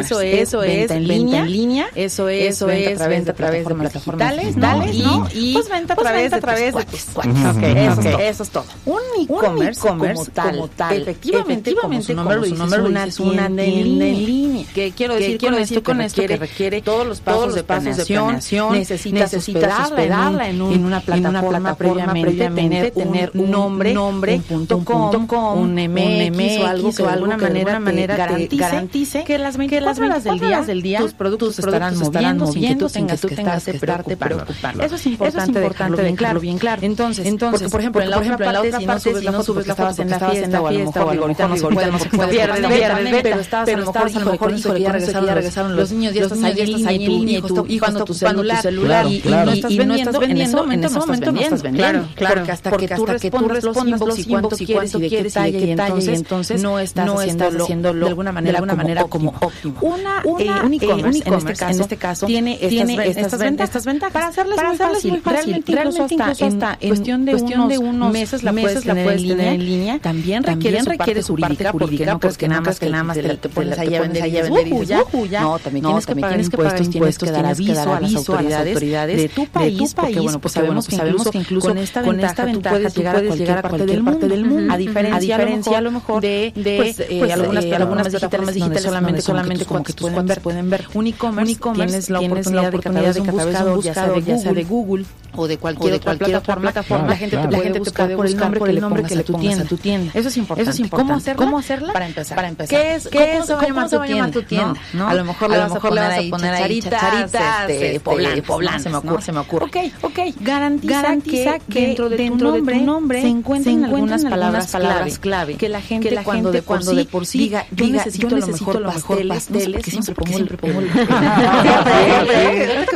Speaker 16: eso es, eso es venta en línea, eso es, eso es venta a través de plataformas digitales, ¿no? Y pues venta a través de través de eso es todo. Un e-commerce como tal, efectivamente, como su nombre lo dice, es una tienda en línea. Que quiero decir con esto, con esto que requiere todos los pasos de planeación, necesitas hospedarla en una plataforma previamente, tener un nombre, un punto com, un MX algo que de alguna manera, manera garantice, que las 24 horas del día, del día tus productos estarán moviendo sin que tú tengas que preocupando. Eso es importante dejarlo bien claro, bien claro. Entonces, entonces, por ejemplo, en la otra parte, si no subes la foto porque estabas en la fiesta o a lo mejor ahorita no se puede, pierdes, pero estabas a lo mejor, ya regresaron los niños, ya estás ahí, estás ahí y tu hijo está tu celular y no estás vendiendo, en ese momento no estás vendiendo. Claro, porque hasta que tú respondas los inbox y cuánto quieres y de qué talla y entonces no estás haciéndolo de alguna manera, de alguna manera como óptimo. Una, una un e-commerce en este caso, en este caso tiene estas, ventajas, estas ventajas para hacerles para muy fácil, realmente, realmente incluso hasta en cuestión de cuestión de unos meses la puedes tener en línea, también requiere requiere su parte jurídica, no crees que nada más que nada más te pones ahí a vender y dices, no, también tienes que pagar impuestos, tienes que dar aviso a las autoridades de tu país, porque bueno, pues sabemos que incluso con esta ventaja tú puedes llegar a cualquier parte del mundo, a diferencia a lo mejor de, de pues, eh, pues, algunas, eh, algunas plataformas digitales solamente, solamente como que tus cuentas pueden ver. Un e-commerce, tienes la oportunidad de que a través de un buscador, ya sea de Google o de cualquier, plataforma, la gente te puede buscar por el nombre, por el nombre que le pongas a tu tienda. Eso es importante. Eso es importante. ¿Cómo hacerla? Para empezar. Para empezar. ¿Qué es, qué es, ¿Cómo se va a llamar tu tienda? A lo mejor le vas a poner ahí chacharitas, este, poblán, se me ocurre, se me ocurre. Ok, ok. Garantiza que dentro de tu nombre se encuentren algunas palabras clave que la gente cuando de cuando sí de por sí diga, yo diga, necesito, yo necesito lo mejor pasteles, pasteles no sé, siempre pongo siempre pongo el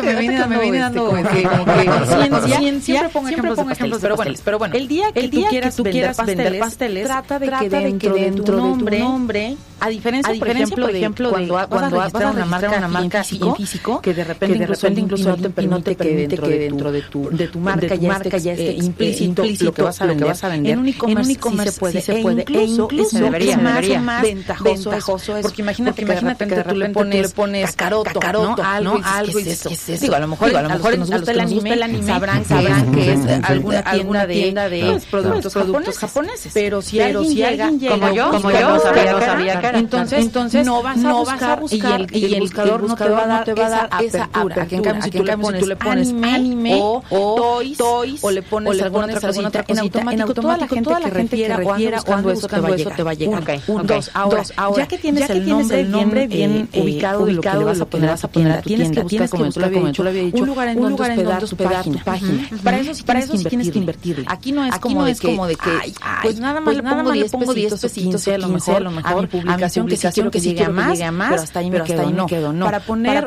Speaker 16: me viene dando me viene dando como que [laughs] siempre pongo ejemplos de pasteles pero bueno pero bueno el día que tú quieras vender pasteles trata de que dentro de tu nombre a diferencia por ejemplo de cuando vas a una marca una marca físico que de repente incluso incluso no te permite que dentro de tu de tu marca ya esté implícito lo que vas a vender en un e-commerce sí se puede e incluso debería, es más, debería. más ventajoso, ventajoso porque imagínate, porque imagínate que, de repente tú le pones cacaroto, cacaroto ¿no? algo, ¿no? algo y es eso. Digo, a lo mejor, digo, a lo mejor nos gusta el anime, sabrán, sabrán que es alguna tienda de productos productos japoneses. Pero si alguien llega, como yo, como yo, no sabía que entonces entonces no vas a buscar y el buscador no te va a dar esa apertura. Aquí en cambio si tú le pones anime o toys o le pones alguna otra cosita en automático toda la gente que refiera cuando eso te va a llegar te va a llegar. Okay. Un, dos, ahora, dos, ahora, ya que tienes, ya que el, nombre, el nombre bien eh, ubicado, ubicado de lo que le vas a poner, vas a poner a tu tienda, tienes que buscar, como tú lo había dicho, un lugar en donde hospedar tu página. Para eso eso tienes que invertirle. Aquí no es como de que, pues nada más le pongo 10 pesitos, a lo mejor, a mi publicación que sí quiero que llegue a más, pero hasta ahí me quedo, no. Para poner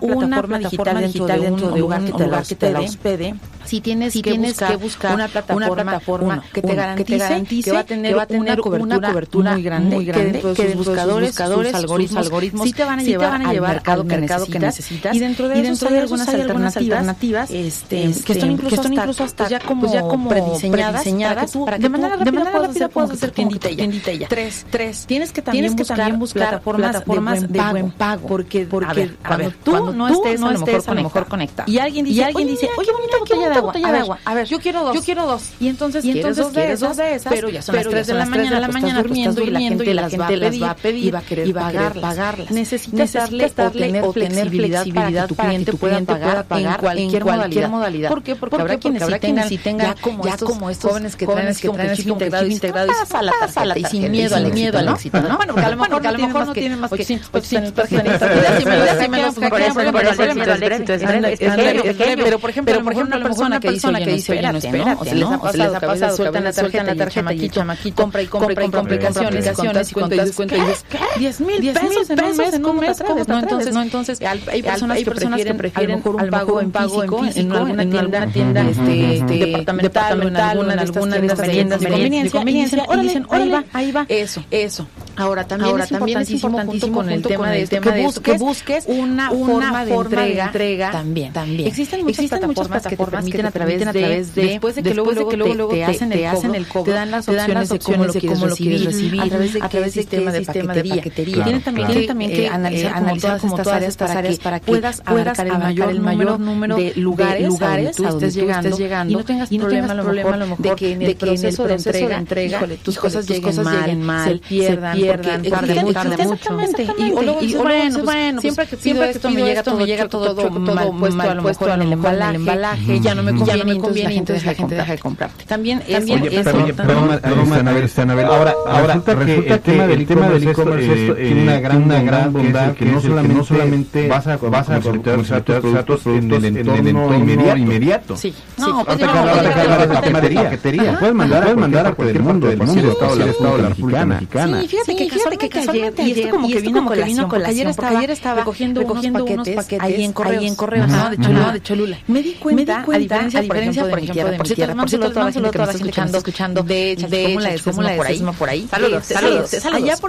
Speaker 16: una plataforma digital dentro de un lugar que te la hospede, si tienes que buscar una plataforma que te garantice que va a tener una cobertura, muy grande, muy grande que, dentro de buscadores, buscadores sus algoritmos, algoritmos sí te van a llevar, al mercado, que, necesitas, y dentro de, y dentro de algunas, hay algunas alternativas, este, que están incluso, incluso hasta, pues ya como, pues ya como prediseñadas, prediseñadas para que tú, de manera rápida, de manera rápida puedas hacer tiendita ya. Tres, tres. Tienes que también buscar plataformas, de buen pago. Porque, cuando tú no estés a lo mejor conectado. Y alguien dice, oye, bonita botella de agua. de agua. A ver, yo quiero dos. Yo quiero dos. Y entonces, dos de esas, pero ya son las tres de la mañana, la mañana durmiendo y la gente las va a pedir y va a querer pagarlas. Necesitas darle o tener flexibilidad para que tu cliente pueda pagar en cualquier modalidad. ¿Por qué? Porque habrá quienes sí tengan ya como estos jóvenes que traen chip integrado a la tarjeta y sin miedo al éxito, ¿no? Bueno, porque a lo mejor no tienen más que 800 tarjetas. Pero por ejemplo, por ejemplo, una persona que dice, que oye, no, espérate, ¿no? O sea, les ha pasado que sueltan la tarjeta, tarjeta y compra y compra y complicaciones y cuentas y cuentas 10 mil pesos en un mes, ¿cómo no? Entonces, no, entonces hay personas que prefieren un pago en físico en alguna tienda departamental o en alguna de estas tiendas de conveniencia y dicen, ahí va, ahí va. Eso, eso. Ahora también, Ahora, es, también es importantísimo con el tema de, tema de que, busques, una, forma, de entrega, también. también. Existen muchas Existen plataformas, que te permiten a través de, después de que luego, luego, te, hacen el cobro, te dan las opciones de cómo lo quieres recibir, a través de, a través de sistema de paquetería. Tienen también que analizar como todas estas áreas para que puedas abarcar el mayor número de lugares tú estés llegando y no tengas problema a lo mejor de que en el proceso de entrega tus cosas lleguen mal, se pierdan pierdan, tarde mucho, tarde mucho. Exactamente. Y, o luego dices, bueno, bueno, siempre que pido esto, me llega todo, me llega todo, todo, mal puesto a lo mejor en el embalaje, ya no me conviene, entonces la gente deja de comprar. También es
Speaker 4: ahora, ahora resulta que el tema del tema del e-commerce tiene una gran una gran bondad que no solamente vas a vas a comercializar tus productos en el entorno inmediato.
Speaker 16: Sí. No, pues
Speaker 4: paquetería. Puedes mandar puedes mandar a cualquier mundo del mundo, estado de la República Mexicana.
Speaker 16: Sí, fíjate que casualmente que ayer, y esto como que vino con la ayer estaba, ayer estaba recogiendo, recogiendo unos paquetes, ahí en correos, ahí en correos no, de Cholula, de Cholula. Me di cuenta, a diferencia, por ejemplo, por ejemplo, de mi tierra, por cierto, toda la gente que está escuchando, escuchando de por ahí. Saludos, saludos.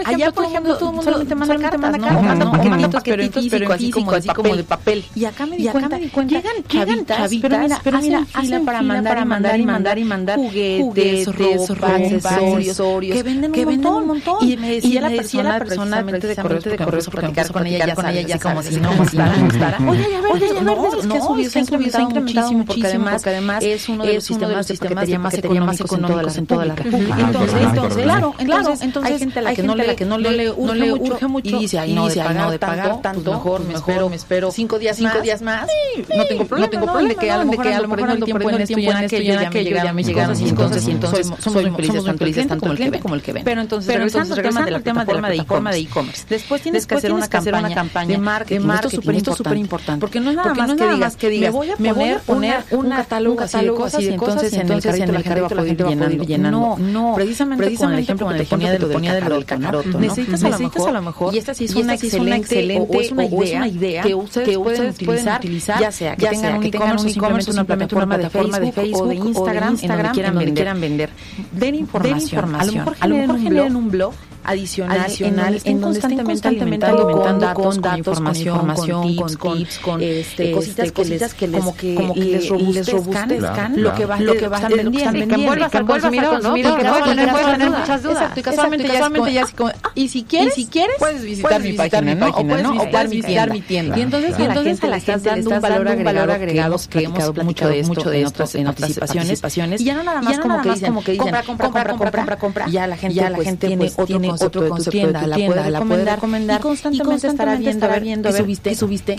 Speaker 16: Allá, por ejemplo, todo el mundo solamente manda cartas, ¿no? Mandan paquetitos, pero en físico, así como como de papel. Y acá me di cuenta, llegan chavitas, pero mira, hacen para mandar, y mandar y mandar y mandar juguetes, ropa, accesorios, que venden un montón. Y me decía la persona, la persona precisamente de correos, de correos, platicar con ella, con ella, ya como si no gustara. Oye, ya ver, oye, no, no, subido, se ha incrementado muchísimo, porque además, además es uno de los sistemas de paquetería más económicos en toda la República. Entonces, entonces, claro, claro, entonces hay gente a la que no le, que no no urge mucho y dice, ay, no, de pagar tanto, mejor me espero, me espero cinco días, cinco días más. No tengo problema, no tengo problema de que a lo mejor ando perdiendo el tiempo en esto y en aquello, ya me llegaron, me llegaron, y entonces, entonces somos muy felices tanto el cliente como el que ven. Pero entonces, regresando al tema de la plataforma de e-commerce. Después tienes que hacer una campaña de marketing, esto es súper importante. Porque no es nada más que digas, que digas, me voy a poner un catálogo así de cosas y entonces en el carrito la gente va a poder ir llenando. No, no, precisamente con el ejemplo que te ponía de del cacaroto. Necesitas a lo mejor, y esta sí es una excelente o es una idea que ustedes pueden utilizar, ya sea que tengan un e-commerce una plataforma de Facebook o de Instagram en donde quieran vender. Den información. A lo mejor generen un blog adicional, adicional en, constantemente, alimentando, con, datos, con información, con, tips, con, este, cositas, cositas que les, como que, como que les robustezcan lo que va, lo que va están vendiendo, que envuelvas al consumidor, ¿no? Porque no tener muchas dudas. Exacto, y casualmente ya es como, y si quieres, y si quieres, puedes visitar mi página, ¿no? O puedes visitar mi tienda. Y entonces a la gente le estás dando un valor agregado que hemos platicado mucho de esto en otras participaciones. Y ya no nada más como que dicen, compra, compra, compra, compra, compra, ya la gente tiene otro otro concepto de tu tienda, la puede recomendar y constantemente estará viendo, estará viendo, que subiste, subiste,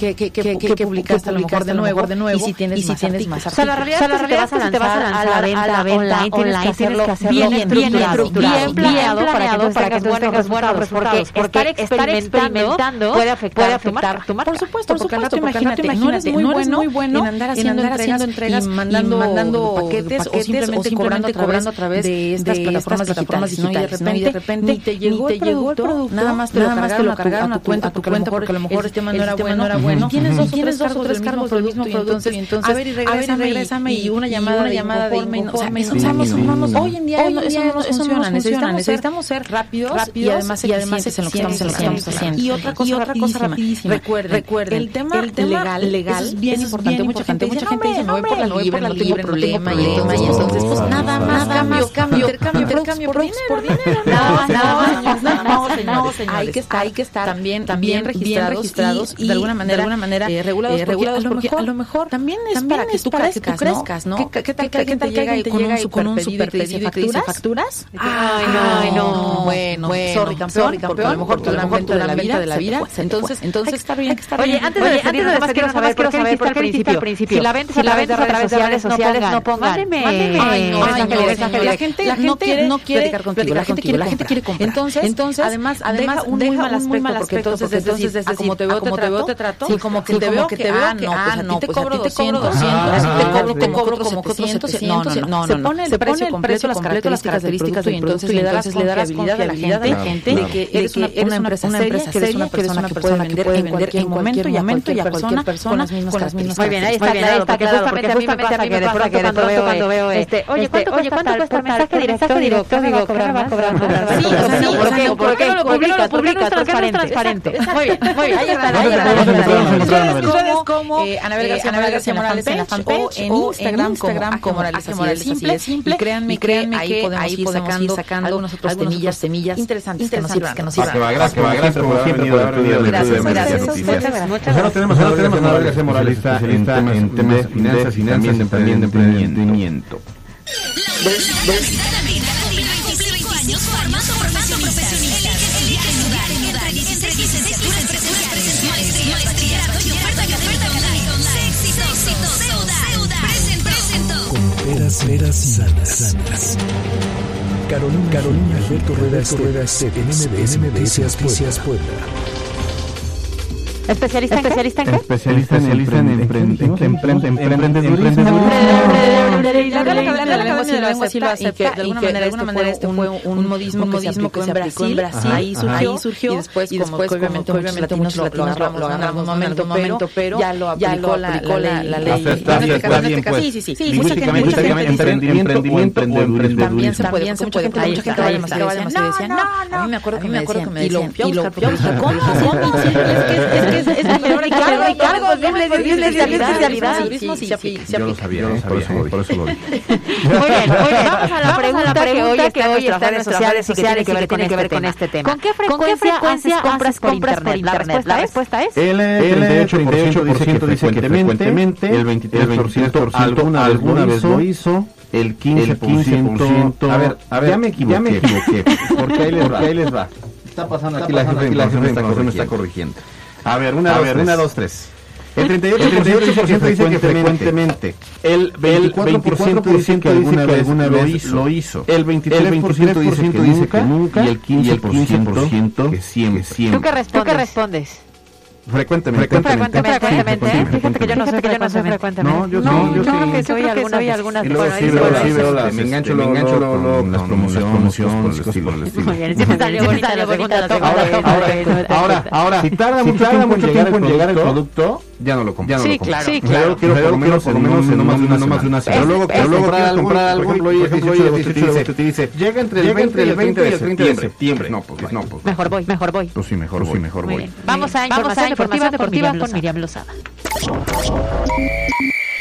Speaker 16: publicaste a lo mejor de nuevo, de nuevo, y si tienes, y si tienes más. O sea, la realidad, la es que te vas a lanzar a la venta online, tienes que hacerlo bien estructurado, bien planeado para que tú tengas buenos resultados, porque estar experimentando puede afectar tu marca. Por supuesto, te imagínate, no eres muy bueno en andar haciendo entregas y mandando paquetes o simplemente cobrando a través de estas plataformas digitales, y de repente llegó el producto, nada más te lo cargaron a tu cuenta, tu cuenta, porque a lo mejor el tema no era bueno, era bueno. Tienes dos o tres cargos del mismo producto y entonces, a ver, y regrésame y una llamada una llamada de informe. Hoy en día eso no funciona. Necesitamos ser rápidos y además eficientes en lo que estamos haciendo. Y otra cosa rapidísima. Recuerde, el tema legal es bien importante. Mucha gente mucha gente dice, no voy por la libre, no tengo problema y entonces pues nada más cambio, cambio, intercambio por dinero. Nada más, no, no, [laughs] señores. Hay que estar, hay que estar también, también registrados y de alguna manera, de alguna manera regulados, regulados porque a lo mejor también es para que tú crezcas, ¿no? ¿Qué tal que alguien te llega con un super pedido y te dice facturas? Ay, no, bueno, sorry, campeón, porque a lo mejor tu lamento de la vida, de la vida, entonces, entonces está bien.
Speaker 3: Oye, antes de antes de saber, por qué al principio. Si la vendes a través de redes sociales, no pongan. Mándeme. Ay, no, la gente no quiere platicar contigo, la gente quiere la gente quiere comprar. Entonces, entonces además además un muy mal aspecto porque entonces es decir, como te veo te trato, sí, como que te veo que te veo ah, no, pues a ti te cobro 200, te cobro te cobro como 400, no, no, no, se pone el precio completo, las características del producto y entonces le da la confiabilidad a la gente de que eres una empresa seria, que eres una persona que puede vender en cualquier momento y a cualquier persona con las mismas características. Muy bien, ahí está claro, porque justamente a mí me pasa que de pronto cuando veo oye, ¿cuánto cuesta el mensaje directo? Directo, digo, ¿qué me va a cobrar? Sí, ¿por qué? ¿Por qué lo publicas? Transparente. Muy bien, muy bien, ahí está, como Anabel García Morales en la fanpage en Instagram como Morales simple. Y créanme, créanme que ahí podemos ir sacando algunos otros semillas, semillas interesantes que nos sirvan, que nos sirvan.
Speaker 4: Gracias, gracias por haber venido a Gracias, gracias. Muchas gracias. tenemos, ahora tenemos a Anabel García Morales en temas de finanzas y también de emprendimiento. años
Speaker 1: Con peras sanas. Carolina, Carolina Alberto Rueda Esteves, en MBS Puebla.
Speaker 3: ¿Especialista en
Speaker 4: ¿Especialista en qué? Especialista en
Speaker 16: emprendedurismo. La lengua sí lo acepta y que de alguna manera este fue un modismo que se aplicó en Brasil. Ahí surgió y después como obviamente muchos latinos lo agarramos en algún momento, pero ya lo aplicó la ley. Sí, sí, sí. Mucha gente emprendimiento también se puede. Mucha gente mucha gente decía, no, no, a mí me acuerdo que me decían, y lo fui a buscar, ¿cómo? Es que es, es mejor y cargo, y cargo, especialidad.
Speaker 4: Yo lo sabía, por eso lo dije.
Speaker 3: Muy bien, muy bien. Vamos a la pregunta que hoy está en nuestras redes sociales y que tiene que ver con este tema. ¿Con qué frecuencia haces compras por internet? La respuesta es...
Speaker 4: El 38% dice que frecuentemente, el 23% alguna vez lo hizo, el 15%, a ver, a ver, ya me equivoqué, porque ahí les va. Está pasando aquí la gente de está corrigiendo. A ver, una, a ver, una, dos, tres. El 38%, dice que frecuentemente. El 24%, dice que alguna vez lo hizo. Lo hizo. El 23% dice que nunca. Y el 15%, que siempre.
Speaker 3: ¿Tú qué respondes?
Speaker 4: Frecuentemente.
Speaker 3: Frecuentemente. Frecuentemente. Fíjate que yo no soy, que yo no soy frecuentemente.
Speaker 4: No, yo, no, yo, creo que soy algunas. algunas. Y luego sí veo, sí veo las, me engancho, me engancho con las promociones, por el estilo. Muy bien, sí me salió bonita la segunda. Ahora, ahora, si tarda mucho tiempo en llegar el producto, ya no lo compro.
Speaker 3: Sí, claro. Sí, claro.
Speaker 4: Quiero por lo menos, por lo menos no más de una semana. Pero luego, pero luego comprar algo, comprar algo, por ejemplo, hoy es 18 de te dice, llega entre el 20 y el 30 de septiembre. No, pues no, pues.
Speaker 3: Mejor voy, mejor voy.
Speaker 4: Pues sí, mejor voy, mejor voy.
Speaker 3: Vamos a información deportiva deportiva con Miriam Lozada.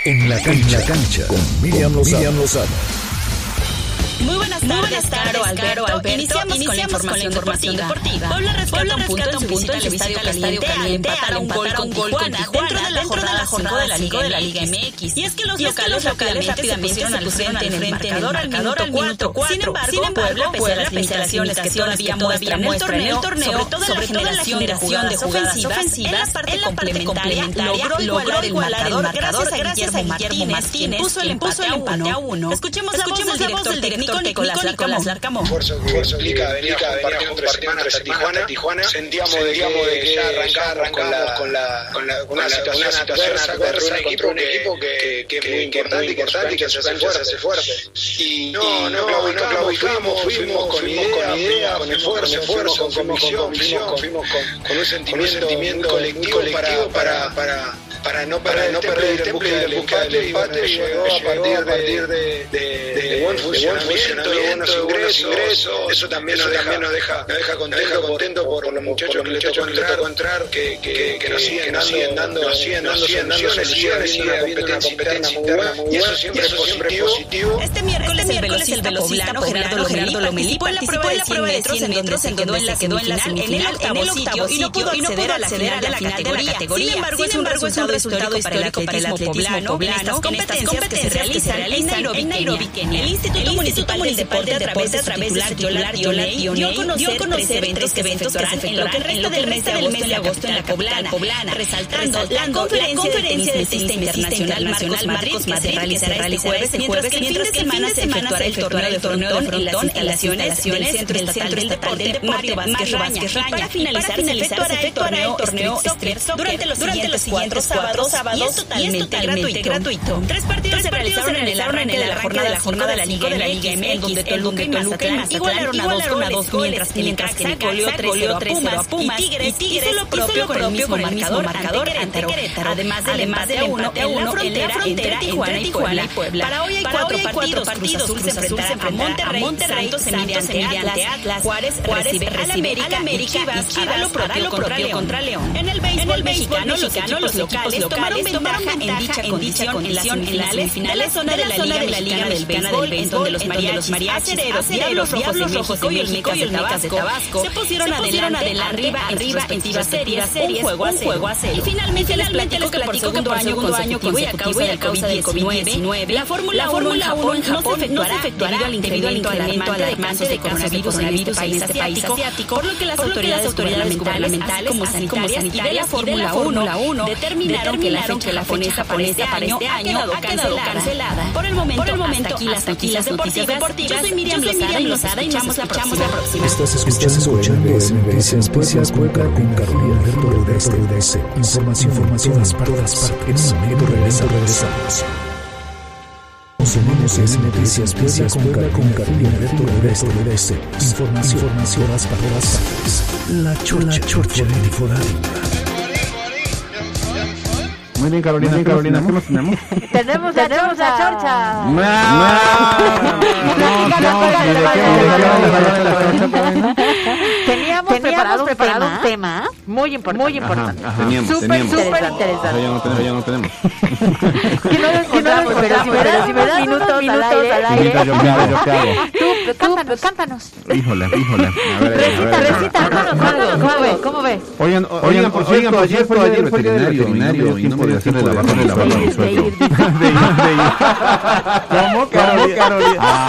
Speaker 1: En la cancha, con Miriam Lozada.
Speaker 17: Muy buenas tardes, Caro, Alberto. Alberto. Iniciamos, Iniciamos, con la información, deportiva. Puebla rescata un punto en su visita al Estadio Caliente al empatar un gol con Tijuana dentro de la jornada 5 de la Liga de la Liga MX. Y es que los locales rápidamente se pusieron al frente en el marcador al minuto 4. Sin embargo, Puebla, pese a las limitaciones que todavía muestran el torneo, sobre todo la generación de jugadas ofensivas, en la parte complementaria logró igualar el marcador gracias a Guillermo Martínez, quien puso el empate a uno. Escuchemos la voz del director técnico Nicolás, Nicolás Larcamón.
Speaker 18: Esfuerzo que implica venir a compartir tres semanas hasta Tijuana. Sentíamos de que ya arrancamos con la con la una situación adversa contra un equipo que que es muy importante y que se hace fuerte. Y no, no claudicamos, fuimos con idea, con esfuerzo, con convicción, fuimos con un sentimiento colectivo para para no para no perder el temple del empate, el empate llegó a partir, partir de, de, de, buen funcionamiento, de buenos ingresos, eso también nos deja, nos deja, nos deja contento, contento por, por los muchachos que le tocó entrar, que, que, que, nos siguen, nos siguen dando, nos siguen dando soluciones, sigue, habiendo una competencia interna y eso siempre es positivo.
Speaker 17: Este miércoles el velocista poblano Gerardo Gerardo Lomelí participó en la prueba de 100 metros en donde se quedó en la semifinal en el octavo sitio y no pudo acceder a la final de la categoría. Sin embargo, es un resultado histórico para el atletismo poblano en estas competencias que se realizan en Nairobi, Kenia. El Instituto Municipal del Deporte a través de titular Dionei dio a conocer eventos que se efectuarán en lo que resta del mes de agosto en la poblana, resaltando la conferencia de internacional Marcos Madrid que se realizará este jueves, mientras que el fin de semana se efectuará el torneo de frontón en las instalaciones del Centro Estatal del Deporte Vázquez Raña. Para finalizar, se efectuará el torneo Street durante los siguientes cuatro sábados y es totalmente, gratuito. Tres partidos se realizaron en el arranque de la jornada de la jornada de la Liga de la Liga MX, donde Toluca y Mazatlán igualaron a dos mientras que mientras que goleó 3-0 a Pumas y Tigres hizo lo propio con el mismo marcador ante Querétaro. Además del empate a uno en la frontera entre Tijuana y Puebla. Para hoy hay cuatro partidos. Cruz Azul se enfrentará a Monterrey, Santos se mide ante Atlas, Juárez recibe al América y Chivas hará lo propio contra León. En el béisbol mexicano los equipos locales tomaron ventaja en dicha condición en las semifinales zona de la Liga Mexicana del Béisbol, donde los mariachis, acereros, diablos rojos de México y el Mecas de Tabasco se pusieron adelante arriba arriba en sus series, un juego a cero. Y finalmente les platico que por segundo año consecutivo y a causa del COVID-19, la Fórmula 1 en Japón no se efectuará debido al incremento alarmante de coronavirus en este país asiático, por lo que las autoridades gubernamentales como sanitarias y de la Fórmula 1 determinaron que la fecha japonesa para este año ha quedado cancelada. Por el momento, por el momento hasta aquí las noticias deportivas. Yo soy Miriam Lozada y nos escuchamos la próxima.
Speaker 1: Estás escuchando SBS Noticias Cueca con Carolina Alberto Rudeste. Información, información a todas partes. En un momento regresamos. Somos es Noticias Cueca con Carolina Alberto Rudeste. Información, información a todas partes. La Chorcha, Chorcha de
Speaker 4: muy bien, Carolina. Muy bien, Carolina. ¿Qué más tenemos? [laughs]
Speaker 3: tenemos, tenemos a Chorcha. Teníamos, preparado, preparado un tema muy importante. Muy importante.
Speaker 4: Teníamos,
Speaker 3: súper, súper interesante.
Speaker 4: Ya no tenemos. Ya no tenemos. [laughs]
Speaker 3: que no lo encontramos, pero si me das unos minutos al aire.
Speaker 4: Yo. [laughs]
Speaker 3: Tú, cántanos, cántanos.
Speaker 4: Híjole, híjole.
Speaker 3: Recita, recita. ¿Cómo ve? ¿Cómo ve?
Speaker 4: Oigan, oigan, por cierto, ayer fue el veterinario y no podía hacerle la barra de la [laughs] barra a mi suegro. ¿Cómo, Carolina?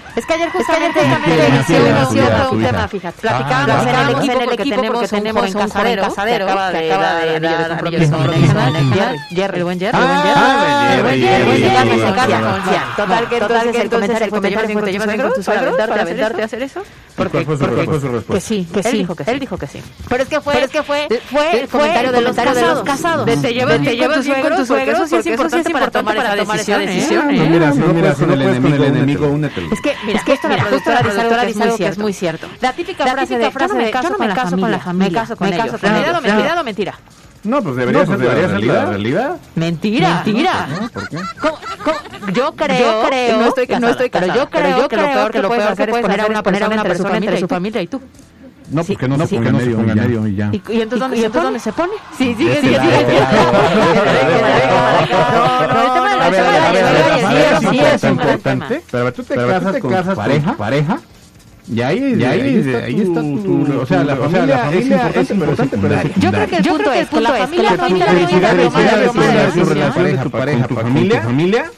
Speaker 3: Es que ayer justamente inició un tema, fíjate. Platicábamos en el equipo porque tenemos tenemos un casadero que acaba de dar Jerry, el buen Jerry. El buen Jerry. Total que entonces el comentario fue, ¿te llevas bien con tu suegro para aventarte a hacer eso?
Speaker 4: Porque, fue su respuesta?
Speaker 3: Que sí, que sí. Él dijo que sí. Pero es que fue, es que fue, fue el comentario de los casados. Te llevas bien con tu suegro, eso sí es importante para tomar esa decisión.
Speaker 4: Mira, mira, con el enemigo, únetelo.
Speaker 3: Es que, mira, que esto la productora dice algo que es muy cierto. La típica frase de, yo no me caso con la familia, me caso con ellos. ¿Realidad o mentira?
Speaker 4: No, pues debería, ser, debería ser la realidad.
Speaker 3: Mentira, mentira.
Speaker 4: ¿Por qué?
Speaker 3: Yo creo, yo creo, no estoy casada, no estoy casada, pero yo creo, que lo peor que lo puedes hacer es poner a una persona entre su familia y tú.
Speaker 4: No, porque no se ponga medio y ya.
Speaker 3: ¿Y, y entonces dónde, ¿Y, entonces dónde se pone? Sí, sí, sí, sí.
Speaker 4: sí es importante. Pero tú te casas con pareja, pareja. Y ahí, y ahí, ahí, ahí está tu, o sea, la familia, es importante, pero es secundaria.
Speaker 3: Yo creo que el punto es que la familia, la familia,
Speaker 4: tu tu pareja, tu familia,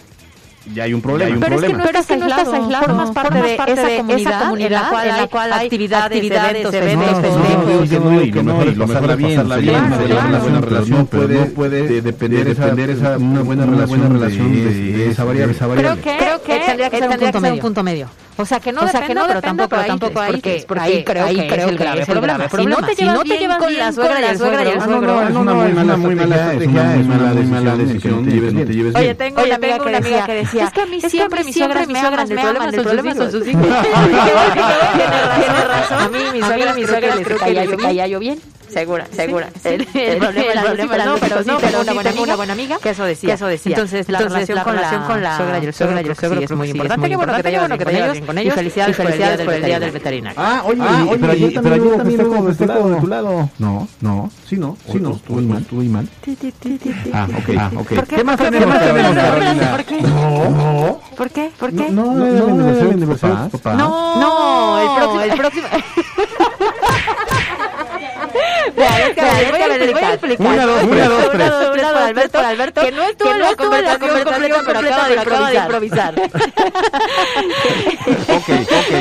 Speaker 2: ya hay un problema. Hay un
Speaker 3: pero
Speaker 2: problema.
Speaker 3: es que no, estás, aislado, no aislado, formas parte, formas de, parte esa de, comunidad esa comunidad en la cual, en la cual hay actividades, eventos, eventos.
Speaker 4: No, no, y lo mejor es pasarla bien, pasarla bien, una buena relación, puede, puede depender esa, una buena relación de esa variable.
Speaker 3: Creo que, creo que tendría que ser un punto medio. O sea, que no, o sea, que no pero tampoco, pero tampoco hay porque, porque ahí creo ahí que creo es el grave problema. Si no te llevas, bien, con la suegra y el suegro,
Speaker 4: no, no, no, es una muy mala estrategia, es una muy mala decisión, no te lleves
Speaker 3: Oye, tengo una amiga que decía, es que a mí siempre mis suegras me aman, el problema son sus hijos. [laughs] Tiene [laughs] razón. A mí mis suegras, mis suegras les caía yo bien segura, segura. El, el, problema, el problema era no, pero no, pero una buena, amiga, una buena amiga que eso decía. Que eso decía. Entonces, la Entonces, relación, la con, relación la con la suegra y el suegro, y el suegro sí, es muy importante. Qué bueno que te llevas bien con ellos. Y felicidades por el día del veterinario.
Speaker 4: Ah, oye, pero ayer también hubo festejo de tu lado. No, no, sí, no, sí, no. Estuvo mal, estuvo mal. Ah, ok, ah, ok.
Speaker 3: ¿Qué más tenemos, ¿Por qué? No. ¿Por qué? ¿Por qué?
Speaker 4: No, no, el aniversario de papá.
Speaker 3: No, el próximo, el próximo. les voy a explicar.
Speaker 4: Una, dos, una, dos, tres. Una, dos,
Speaker 3: tres para Alberto, Alberto, que no estuvo en la conversación completa, pero acaba de improvisar. [laughs]
Speaker 4: Ok, ok.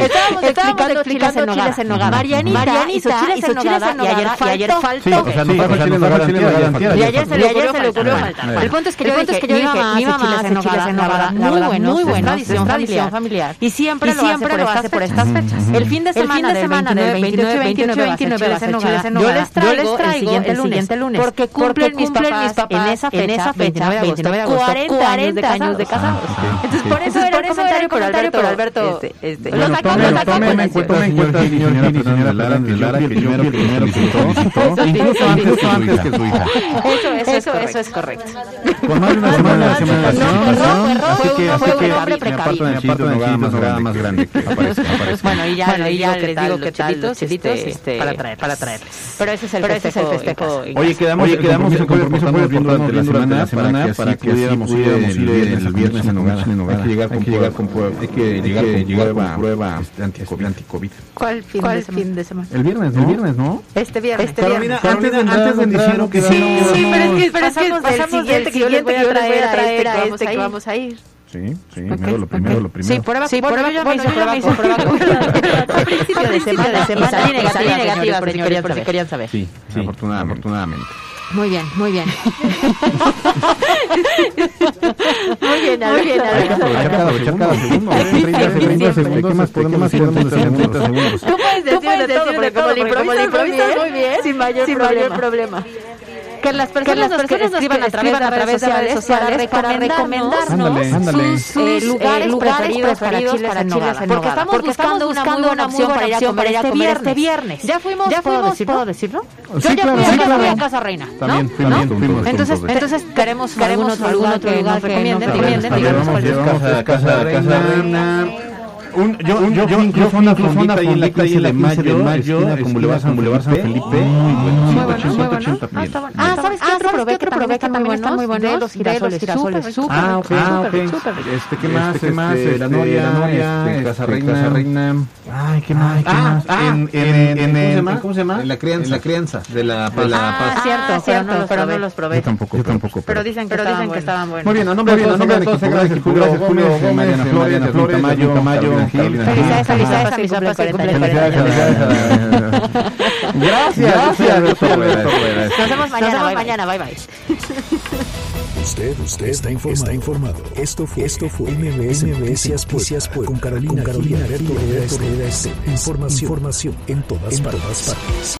Speaker 3: Estábamos explicando chiles en nogada. Marianita hizo chiles en nogada y ayer faltó.
Speaker 4: Sí, o sea, no fue chiles en nogada.
Speaker 3: Y ayer se le ocurrió faltar. El punto es que yo dije, mi mamá hace chiles en nogada. Muy bueno, muy bueno. Tradición familiar. Y siempre lo hace por estas fechas. El fin de semana del 29, 28, 29 va a ser chiles en nogada. Yo les traigo el siguiente lunes. Porque cumplen, mis, papás en esa fecha, en esa fecha 29 de agosto, 40, años de casados. Entonces, por eso era el comentario por Alberto. Por Alberto este, este, lo sacó, lo sacó.
Speaker 4: Tome en cuenta, señor Gil, señora Lara, que primero, primero incluso antes que su hija.
Speaker 3: Eso, eso, eso es correcto.
Speaker 4: Con más de una semana de
Speaker 3: que, que,
Speaker 4: aparto de chilito, no más grande.
Speaker 3: Bueno, y ya les digo que chilitos, chilitos, para traer, para traerles. Pero ese es el festejo.
Speaker 4: Oye, quedamos, oye, quedamos en compromiso viendo durante la semana para que pudiéramos ir el viernes Nogada. Hay que llegar con llegar con prueba, hay que llegar con prueba anti-COVID.
Speaker 3: ¿Cuál fin de semana?
Speaker 4: El viernes, el viernes, ¿no?
Speaker 3: Este viernes.
Speaker 4: Este viernes. Antes de antes de dijeron que
Speaker 3: Sí, sí, pero es que pasamos del siguiente que yo les voy a traer a este que vamos a ir.
Speaker 4: Sí, sí, primero lo primero, lo primero.
Speaker 3: Sí, prueba, sí, prueba, hice prueba, hice prueba. A principio de semana, de semana, salí negativa, negativa, por si querían saber.
Speaker 4: Sí, sí, afortunadamente.
Speaker 3: Muy bien, muy bien. [laughs] muy bien, muy bien.
Speaker 4: Hay que aprovechar cada, cada segundo. 30 segundos. ¿Qué más podemos decir en 30 segundos?
Speaker 3: Tú puedes decir de todo, porque como le improvisas muy bien, sin mayor problema que las personas, que las personas nos escriban a través, a través de redes sociales para recomendarnos sus, eh, lugares, lugares preferidos, preferidos para chiles en Porque estamos porque buscando, una muy buena opción para ir a comer este, este viernes. Ya fuimos, ya fuimos, ¿puedo decirlo? Yo ya fui, sí, claro. a Casa Reina, ¿no?
Speaker 4: También, también
Speaker 3: Entonces, entonces queremos queremos algún otro lugar que recomienden.
Speaker 4: Casa Reina un, yo, un, yo, yo, incluso una fondita ahí en la calle de Mayo, de Mayo como le vas a Boulevard San Felipe, muy bueno, 180 pies.
Speaker 3: Ah, ¿sabes qué otro probé que probé que también están muy buenos? De los girasoles, súper,
Speaker 4: ah, ok, ah. Este, ¿qué más? ¿Qué más? La Noria, Casa Reina, Ay, ¿qué más? Ah, en, ¿cómo se llama? En la crianza, la crianza de la, de la
Speaker 3: Ah, cierto, cierto, pero no los probé.
Speaker 4: Yo tampoco, yo tampoco.
Speaker 3: Pero dicen que estaban buenos.
Speaker 4: Muy bien, a nombre de todos, gracias, Julio Gómez, Mariana Flores, Flores, Tamayo, Mayo,
Speaker 3: Felicidades, felicidades a [laughs]
Speaker 4: Gracias, gracias.
Speaker 3: Nos vemos mañana, bye, bye.
Speaker 1: Usted, usted está informado. Está informado. Esto fue, esto fue MBS, Noticias Puebla, con Carolina, Carolina Berto Información, información en todas partes.